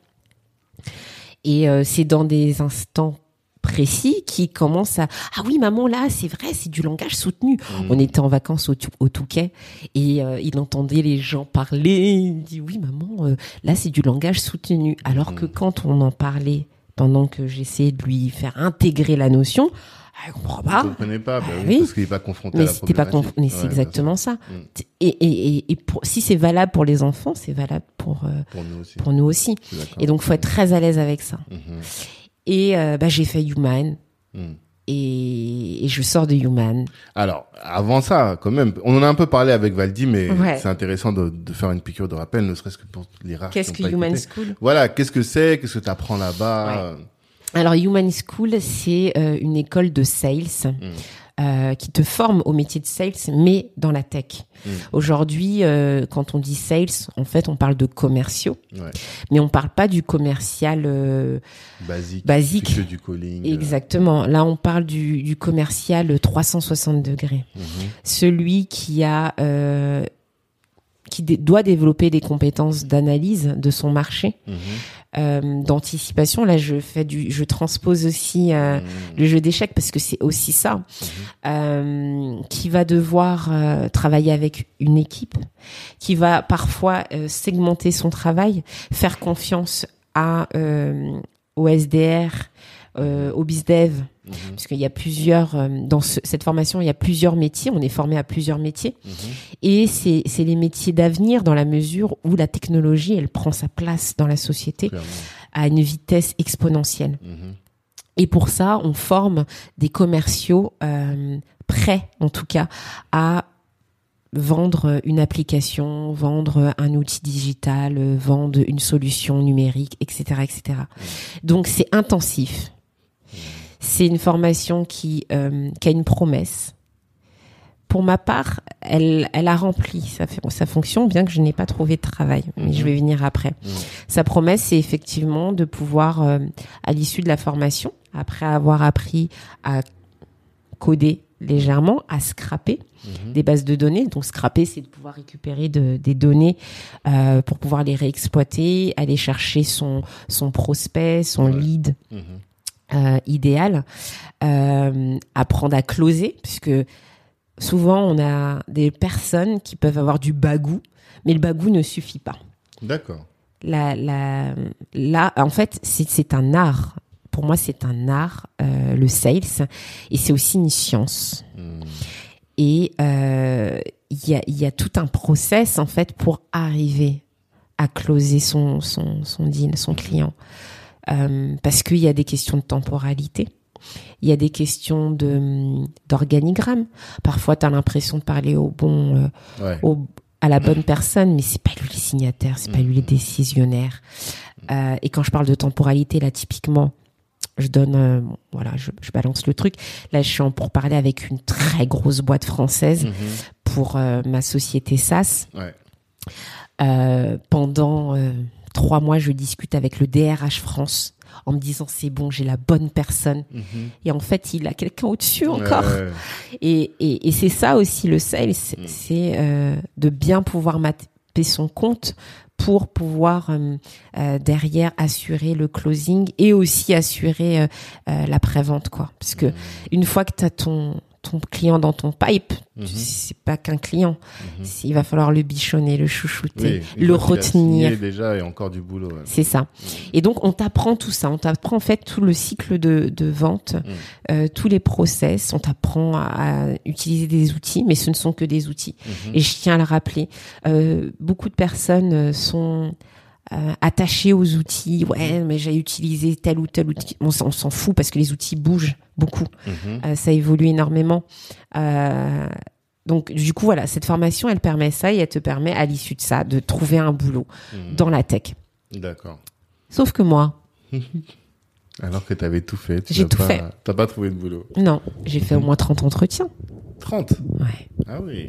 Et euh, c'est dans des instants précis qui commencent à ah oui maman là c'est vrai c'est du langage soutenu
Mm.
on était en vacances au, au Touquet et euh, il entendait les gens parler il dit oui maman euh, là c'est du langage soutenu alors que
Mhm.
quand on en parlait pendant que j'essayais de lui faire intégrer la notion elle comprend
Vous
pas
comprenez pas, bah oui,
oui.
parce qu'il est pas confronté à
mais
la
c'était pas mais
Ouais,
c'est exactement ça
Mm.
et, et, et, et pour, si c'est valable pour les enfants c'est valable pour euh.
Pour nous aussi.
pour nous et donc faut être très à l'aise avec ça
Mhm.
et euh, bah j'ai fait Human
Mhm.
et, et je sors de Human
Alors, avant ça, quand même, on en a un peu parlé avec Valdi, mais
Ouais.
c'est intéressant de, de faire une piqûre de rappel, ne serait-ce que pour les rares.
qu'est-ce que Human
écouté.
School?
Voilà, qu'est-ce que c'est, qu'est-ce que tu apprends là-bas.
Alors, Human School, c'est euh, une école de sales
Mm.
Euh, qui te forme au métier de sales, mais dans la tech.
Mm.
Aujourd'hui, euh, quand on dit sales, en fait, on parle de commerciaux,
Ouais.
mais on parle pas du commercial euh,
Basique.
Basique.
du calling. euh,
exactement. Là, on parle du, du commercial 360 degrés.
mhm.
Celui qui a qui doit développer des compétences d'analyse de son marché,
Mhm.
euh, d'anticipation. Là, je fais du, je transpose aussi euh,
Mhm.
le jeu d'échecs parce que c'est aussi ça, euh, qui va devoir travailler avec une équipe, qui va parfois segmenter son travail, faire confiance à au SDR, au BizDev,
Mhm.
parce qu'il y a plusieurs euh, dans ce- cette formation, il y a plusieurs métiers. On est formé à plusieurs métiers,
Mhm.
et c'est c'est les métiers d'avenir dans la mesure où la technologie elle prend sa place dans la société
Clairement.
à une vitesse exponentielle.
Mhm.
Et pour ça, on forme des commerciaux euh, prêts, en tout cas, à vendre une application, vendre un outil digital, vendre une solution numérique, etc., etc. Donc c'est intensif. C'est une formation qui, euh, qui a une promesse. Pour ma part, elle, elle a rempli sa, sa fonction, bien que je n'ai pas trouvé de travail. Mais
Mhm.
je vais venir après.
Mhm.
Sa promesse, c'est effectivement de pouvoir, euh, à l'issue de la formation, après avoir appris à coder légèrement, à scraper
Mhm.
des bases de données. Donc scraper, c'est de pouvoir récupérer de- des données euh, pour pouvoir les réexploiter, aller chercher son, son prospect, son
Ouais.
lead
Mhm.
Euh, idéal, euh, apprendre à closer, puisque souvent on a des personnes qui peuvent avoir du bagou, mais le bagou ne suffit pas.
D'accord.
La, la, là, en fait, c'est un art. Pour moi, c'est un art, euh, le sales, et c'est aussi une science.
Mhm.
Et euh, il y, a, y a tout un process en fait pour arriver à closer son, son, son deal, son client. Euh, parce qu'il y a des questions de temporalité. Il y a des questions de d'organigramme. Parfois, tu as l'impression de parler au bon, euh,
Ouais.
au, à la bonne personne, mais c'est pas lui le signataire, c'est pas lui le décisionnaire. Euh, et quand je parle de temporalité, là, typiquement, je donne, euh, bon, voilà, je, je balance le truc. Là, je suis en pour parler avec une très grosse boîte française
Mhm.
pour ma société SAS.
Ouais.
Pendant trois mois, je discute avec le DRH France en me disant c'est bon, j'ai la bonne personne.
Mhm.
Et en fait, il a quelqu'un au-dessus encore. Et, et, et c'est ça aussi le sales, c'est c'est, euh, de bien pouvoir mapper son compte pour pouvoir euh, euh, derrière assurer le closing et aussi assurer la prévente quoi parce que une fois que tu as ton ton client dans ton pipe
Mhm.
c'est pas qu'un client
Mhm.
Il va falloir le bichonner le chouchouter
Oui,
le retenir
déjà et encore du boulot. ouais.
c'est ça. Et donc, on t'apprend tout ça. On t'apprend en fait tout le cycle de, de vente, euh, tous les process. On t'apprend à, à utiliser des outils, mais ce ne sont que des outils.
Mhm.
Et je tiens à le rappeler, euh, beaucoup de personnes euh, sont euh, attachées aux outils. Ouais, mais j'ai utilisé tel ou tel outil. On s'en on s'en fout parce que les outils bougent beaucoup.
Mhm.
Euh, ça évolue énormément. Euh, donc, du coup, voilà, cette formation, elle permet ça et elle te permet, à l'issue de ça, de trouver un boulot
Mhm.
dans la tech.
D'accord.
Sauf que moi, *laughs*
Alors que tu avais tout fait. tu
J'ai
n'as
tout
pas-
fait.
T'as pas trouvé de boulot.
Non, j'ai fait au moins 30 entretiens.
30
Ouais.
Ah oui.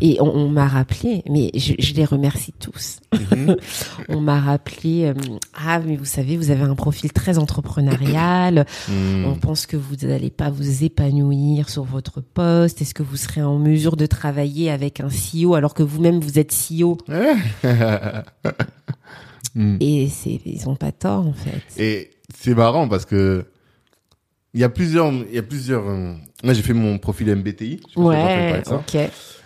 Et on, on m'a rappelé, mais je, je les remercie tous.
Mhm. *laughs*
On m'a rappelé, euh, ah mais vous savez, vous avez un profil très entrepreneurial.
Mhm.
On pense que vous n'allez pas vous épanouir sur votre poste. Est-ce que vous serez en mesure de travailler avec un CEO alors que vous-même vous êtes CEO *laughs*
Mhm.
Et c'est, ils ont pas tort en fait.
Et c'est marrant parce que il y a plusieurs, il y a plusieurs. euh, Moi, j'ai fait mon profil MBTI. Je
Ouais,
ça.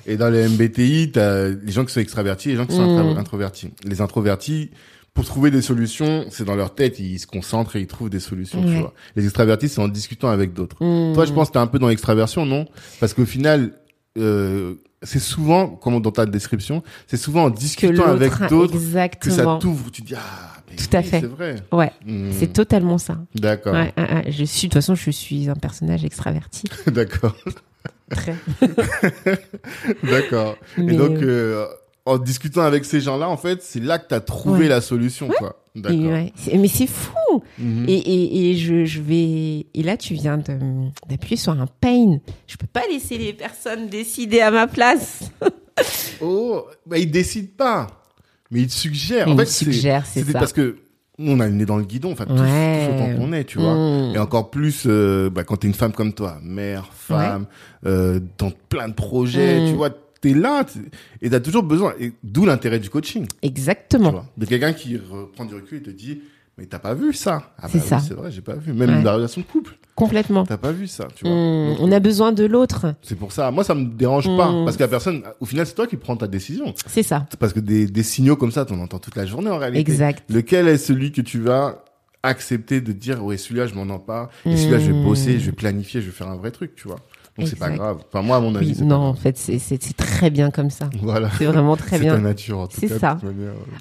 Et dans les MBTI, t'as les gens qui sont extravertis et les gens qui sont
Mm.
introvertis. Les introvertis, pour trouver des solutions, c'est dans leur tête, ils se concentrent et ils trouvent des solutions, tu vois. Les extravertis, c'est en discutant avec d'autres.
Hmm.
Toi, je pense que t'es un peu dans l'extraversion, non? Parce qu'au final, euh, c'est souvent, comme dans ta description, c'est souvent en discutant avec
l'autre,
d'autres que ça t'ouvre. Tu dis, ah, mais
Tout à fait.
c'est vrai.
Ouais,
Hmm.
c'est totalement ça.
D'accord.
Ouais, ouais, ouais. Je suis, de toute façon, je suis un personnage extraverti. *laughs*
D'accord.
Très. *laughs*
D'accord.
Mais,
Et donc,
euh,
euh, en discutant avec ces gens-là, en fait, c'est là que t'as trouvé
Ouais.
la solution, quoi. D'accord.
ouais, mais c'est fou.
Mhm.
Et, et, et je, je vais. Et là, tu viens d'appuyer sur un pain. Je peux pas laisser les personnes décider à ma place.
Oh, bah, il décide pas. Mais il te suggère.
Il
en
me
fait, c'est-
suggère, c'est ça.
parce que on a le nez dans le guidon, enfin, tous
Ouais.
autant qu'on est, tu vois.
Mm.
Et encore plus, euh, bah, quand t'es une femme comme toi, mère, femme, euh, dans plein de projets,
Mm.
tu vois, t'es là, t'es- et t'as toujours besoin, et d'où l'intérêt du coaching, tu
Exactement.
vois. De quelqu'un qui reprend du recul et te dit, mais t'as pas vu ça? Ah
C'est
bah oui,
ça.
c'est vrai, j'ai pas vu. Même
Ouais.
la relation de couple,
Complètement.
t'as pas vu ça, tu vois.
Mm.
Donc,
On a besoin de l'autre.
C'est pour ça. Moi, ça me dérange pas.
Mm.
Parce que la personne, au final, c'est toi qui prends ta décision.
C'est ça.
Parce que des, des signaux comme ça, t'en entends toute la journée en réalité.
Exact.
Lequel est celui que tu vas accepter de dire, ouais, celui-là, je m'en en pas. Et celui-là, je vais
Mm.
bosser, je vais planifier, je vais faire un vrai truc, tu vois. Donc, c'est pas grave. Enfin, moi, à mon avis,
Oui,
c'est
non, en fait, c'est c'est- c'est très bien comme ça. *laughs*
Voilà.
C'est vraiment très
C'est ta
bien.
nature, en tout
C'est
cas. de
ça.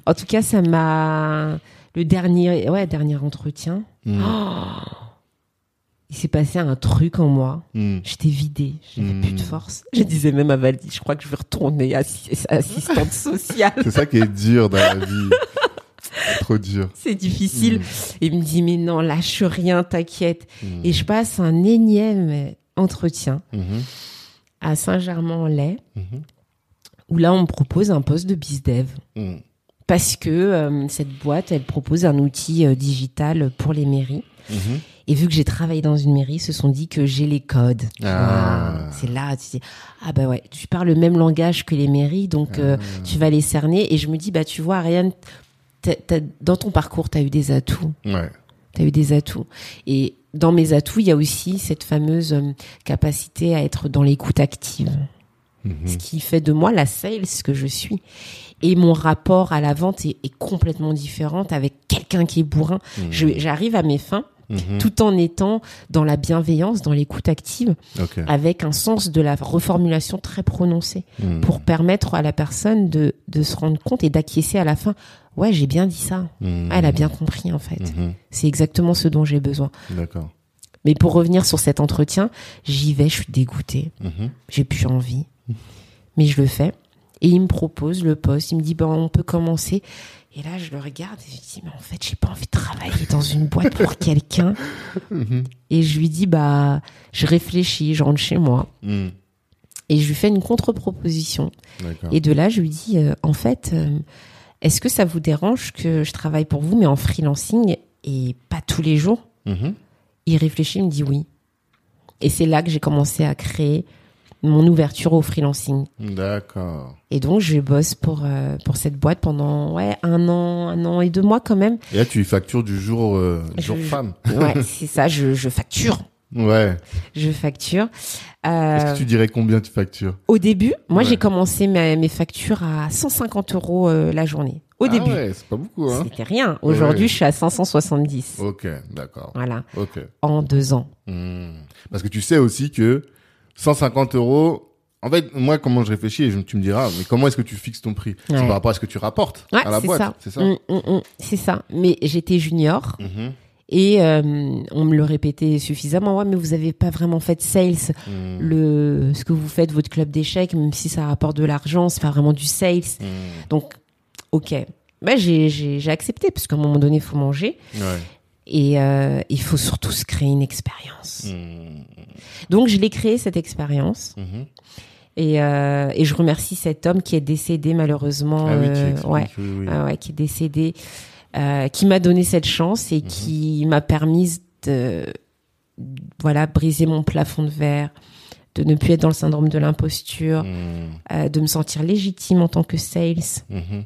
En tout cas, ça m'a. Le dernier, ouais, dernier entretien.
Mm.
Oh Il s'est passé un truc en moi.
Mm.
J'étais vidée, j'avais plus de force. Je disais même à Valdi, je crois que je vais retourner assi- assistante sociale.
C'est ça qui est dur dans la vie. Trop dur.
C'est difficile.
Mm.
Et il me dit, mais non, lâche rien, t'inquiète. Et je passe un énième entretien à Saint-Germain-en-Laye, où là, on me propose un poste de bizdev. Parce que euh, cette boîte, elle propose un outil euh, digital pour les mairies. Et vu que j'ai travaillé dans une mairie, ils se sont dit que j'ai les codes.
Ah.
C'est là, tu dis, ah bah ouais, tu parles le même langage que les mairies, donc euh,
Ah.
tu vas les cerner. Et je me dis, bah tu vois, Ariane, t'as- t'as- dans ton parcours, tu as eu des atouts.
Ouais.
Tu as eu des atouts. Et dans mes atouts, il y a aussi cette fameuse euh, capacité à être dans l'écoute active.
Mhm.
Ce qui fait de moi la sales que je suis. Et mon rapport à la vente est, est complètement différent avec quelqu'un qui est bourrin.
Mhm.
J'arrive à mes fins
Mhm.
tout en étant dans la bienveillance, dans l'écoute active, avec un sens de la reformulation très prononcé
Mm.
pour permettre à la personne de, de se rendre compte et d'acquiescer à la fin. Ouais, j'ai bien dit ça. Ah, elle a bien compris en fait.
Mhm.
C'est exactement ce dont j'ai besoin.
D'accord.
Mais pour revenir sur cet entretien, j'y vais, je suis dégoûtée,
Mhm.
j'ai plus envie, mais je le fais. Et il me propose le poste, il me dit, ben, on peut commencer. Et là, je le regarde et je dis, mais en fait, j'ai pas envie de travailler dans une boîte pour *laughs* quelqu'un.
Mhm.
Et je lui dis, bah, je réfléchis, je rentre chez moi.
Mm.
Et je lui fais une contre-proposition. Et de là, je lui dis, euh, en fait, euh, est-ce que ça vous dérange que je travaille pour vous, mais en freelancing et pas tous les jours?
Mhm.
Il réfléchit, il me dit oui. Et c'est là que j'ai commencé à créer mon ouverture au freelancing.
D'accord.
Et donc je bosse pour euh, pour cette boîte pendant ouais un an, un an et deux mois quand même.
Et là, tu factures du jour, euh, jour
Je-
femme. *laughs*
Ouais, *laughs* c'est ça. Je, je facture,
Ouais.
je facture. Euh,
Est-ce que tu dirais combien tu factures?
Au début, moi
Ouais.
j'ai commencé mes, mes factures à 150 euros euh, la journée. Au
Ah
début,
ouais, c'est pas beaucoup, hein.
c'était rien. Aujourd'hui,
Ouais.
je suis à 570.
Ok, d'accord.
Voilà,
Ok.
en deux ans.
Hmm. Parce que tu sais aussi que 150 euros. En fait, moi, comment je réfléchis, et je- tu me diras, mais comment est-ce que tu fixes ton prix? C'est par rapport à ce que tu rapportes
Ouais,
à la
c'est
boîte,
ça.
c'est ça?
Mm, mm, mm, c'est ça. Mais j'étais junior
Mhm.
et euh, on me le répétait suffisamment. Ouais, mais vous avez pas vraiment fait de sales.
Hmm.
Le ce que vous faites, votre club d'échecs, même si ça rapporte de l'argent, c'est pas vraiment du sales.
Hmm.
Donc, ok. Bah, j'ai accepté parce qu'à un moment donné, il faut manger
Ouais.
et euh, il faut surtout se créer une expérience.
Hmm.
Donc, je l'ai créé cette expérience.
Mhm.
Et, euh, et je remercie cet homme qui est décédé malheureusement.
Ah oui,
euh, ouais,
oui, oui.
ouais, qui est décédé, euh, qui m'a donné cette chance et
Mhm.
qui m'a permis de, voilà, briser mon plafond de verre, de ne plus être dans le syndrome de l'imposture,
Hmm.
euh, de me sentir légitime en tant que sales
Mhm.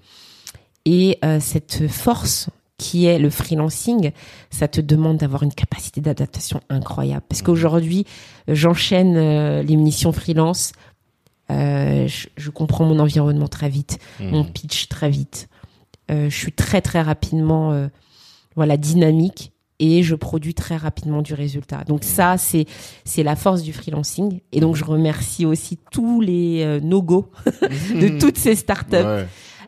et cette force qui est le freelancing, ça te demande d'avoir une capacité d'adaptation incroyable. Parce qu'aujourd'hui, euh, j'enchaîne euh, les missions freelance, euh, je, je comprends mon environnement très vite, mon
Hmm.
pitch très vite. Euh, je suis très très rapidement, euh, voilà, dynamique et je produis très rapidement du résultat. Donc ça, c'est c'est la force du freelancing. Et donc je remercie aussi tous les euh, no-go *laughs* de toutes ces startups.
Ouais.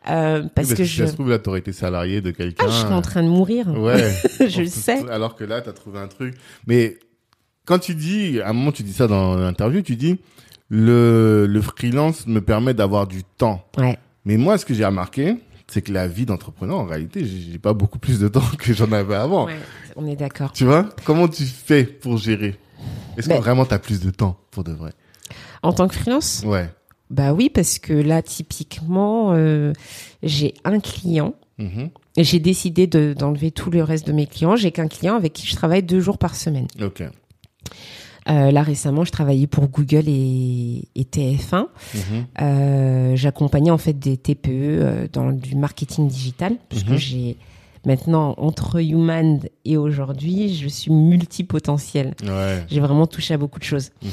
Euh, parce
Oui,
que
si
je
ça se trouve, là, t'aurais été salarié de quelqu'un.
ah, je serais en train de mourir. *laughs*
Ouais.
Je le sais.
Alors que là, t'as trouvé un truc. Mais quand tu dis, à un moment, tu dis ça dans l'interview, tu dis, le, le freelance me permet d'avoir du temps.
Ouais.
Mais moi, ce que j'ai remarqué, c'est que la vie d'entrepreneur, en réalité, j'ai pas beaucoup plus de temps que j'en avais avant.
Ouais, on est d'accord.
Tu vois? Comment tu fais pour gérer? Est-ce
Ben-
que vraiment t'as plus de temps pour de vrai?
En tant que freelance,
Ouais.
Bah oui, parce que là, typiquement, euh, j'ai un client.
Mhm.
et J'ai décidé de- d'enlever tout le reste de mes clients. J'ai qu'un client avec qui je travaille deux jours par semaine.
Ok.
Euh, là récemment, je travaillais pour Google et, et TF1.
Mhm.
Euh, J'accompagnais en fait des TPE dans du marketing digital, puisque
Mhm.
j'ai maintenant entre Human et aujourd'hui, je suis multipotentiel.
Ouais.
J'ai vraiment touché à beaucoup de choses.
Mhm.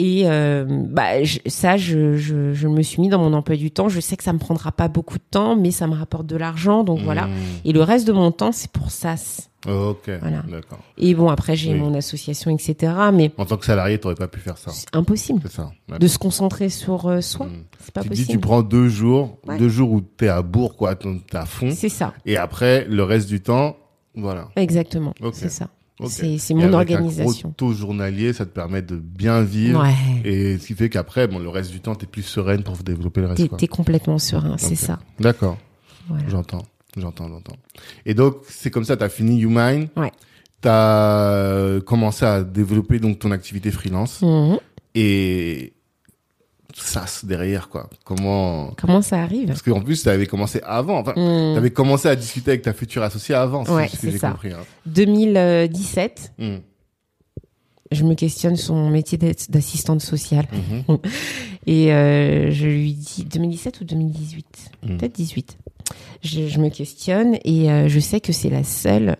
Et euh, bah je- ça, je, je, je me suis mis dans mon emploi du temps. Je sais que ça me prendra pas beaucoup de temps, mais ça me rapporte de l'argent, donc voilà.
Mhm.
Et le reste de mon temps, c'est pour SAS.
Ok.
Voilà.
D'accord.
Et bon, après j'ai
Oui.
mon association, etc. Mais
En tant que salarié, t'aurais pas pu faire ça.
c'est impossible
C'est ça.
de se concentrer sur euh, soi.
Mhm.
C'est pas
tu dis,
possible.
tu prends deux jours,
Ouais.
deux jours où t'es à bourg, quoi, t'es à fond.
C'est ça,
Et après, le reste du temps, voilà.
exactement.
Ok.
C'est ça.
Ok.
C'est mon
avec
organisation.
Un gros taux journalier, ça te permet de bien vivre.
Ouais.
Et ce qui fait qu'après, bon, le reste du temps, t'es plus sereine pour développer le reste. Quoi.
t'es complètement serein, c'est ça.
D'accord.
Voilà.
J'entends. J'entends, j'entends. Et donc, c'est comme ça, t'as fini YouMine.
Ouais.
T'as euh, commencé à développer donc ton activité freelance.
Mhm.
Et ça, c'est derrière, quoi. Comment...
Comment ça arrive
Parce qu'en plus, t'avais commencé avant. Enfin,
Mhm.
t'avais commencé à discuter avec ta future associée avant, si
Ouais,
ce que
c'est
j'ai
ça.
compris. Hein.
2017,
Mhm.
je me questionne sur mon métier d'assistante sociale.
Mhm. *laughs*
Et euh, je lui dis 2017 ou 2018
Mhm.
Peut-être 18. Je, je me questionne et euh, je sais que c'est la seule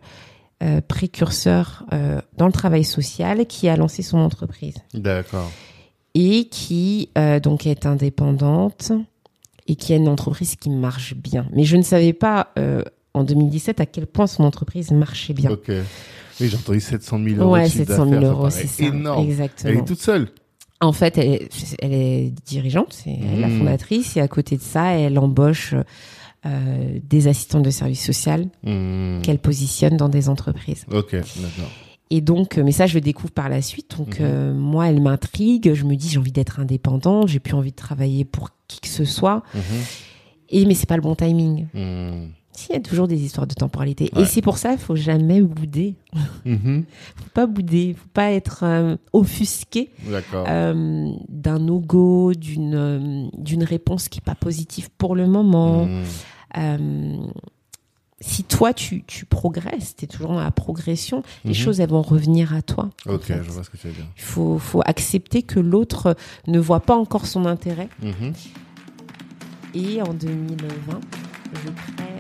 euh, précurseur euh, dans le travail social qui a lancé son entreprise
D'accord.
Et qui euh, donc est indépendante et qui a une entreprise qui marche bien. Mais je ne savais pas euh, en 2017 à quel point son entreprise marchait bien.
Ok. Oui, j'ai entendu 700 000 euros.
Ouais,
de chiffre
700 000
d'affaires,
euros, c'est ça.
énorme.
Exactement.
Elle est toute seule.
En fait, elle est, elle est dirigeante, c'est la
Mmh.
fondatrice, et à côté de ça, elle embauche euh, des assistantes de service social
Mhm.
qu'elle positionne dans des entreprises.
Ok, d'accord.
Et donc, euh, mais ça, je le découvre par la suite. Donc,
Mhm.
euh, moi, elle m'intrigue. Je me dis, j'ai envie d'être indépendante. J'ai plus envie de travailler pour qui que ce soit.
Mhm.
Et mais c'est pas le bon timing.
Mhm.
Si, il y a toujours des histoires de temporalité.
Ouais.
Et c'est pour ça, il faut jamais bouder.
Mhm. *laughs*
Faut pas bouder. Faut pas être euh, offusqué euh, d'un no-go, d'une d'une réponse qui est pas positive pour le moment. Si toi tu, tu progresses, tu es toujours dans la progression, les
Mhm.
choses elles vont revenir à toi.
Ok,
fait.
je vois ce que tu veux dire.
Il faut, faut accepter que l'autre ne voit pas encore son intérêt.
Mhm.
Et en 2020, je crée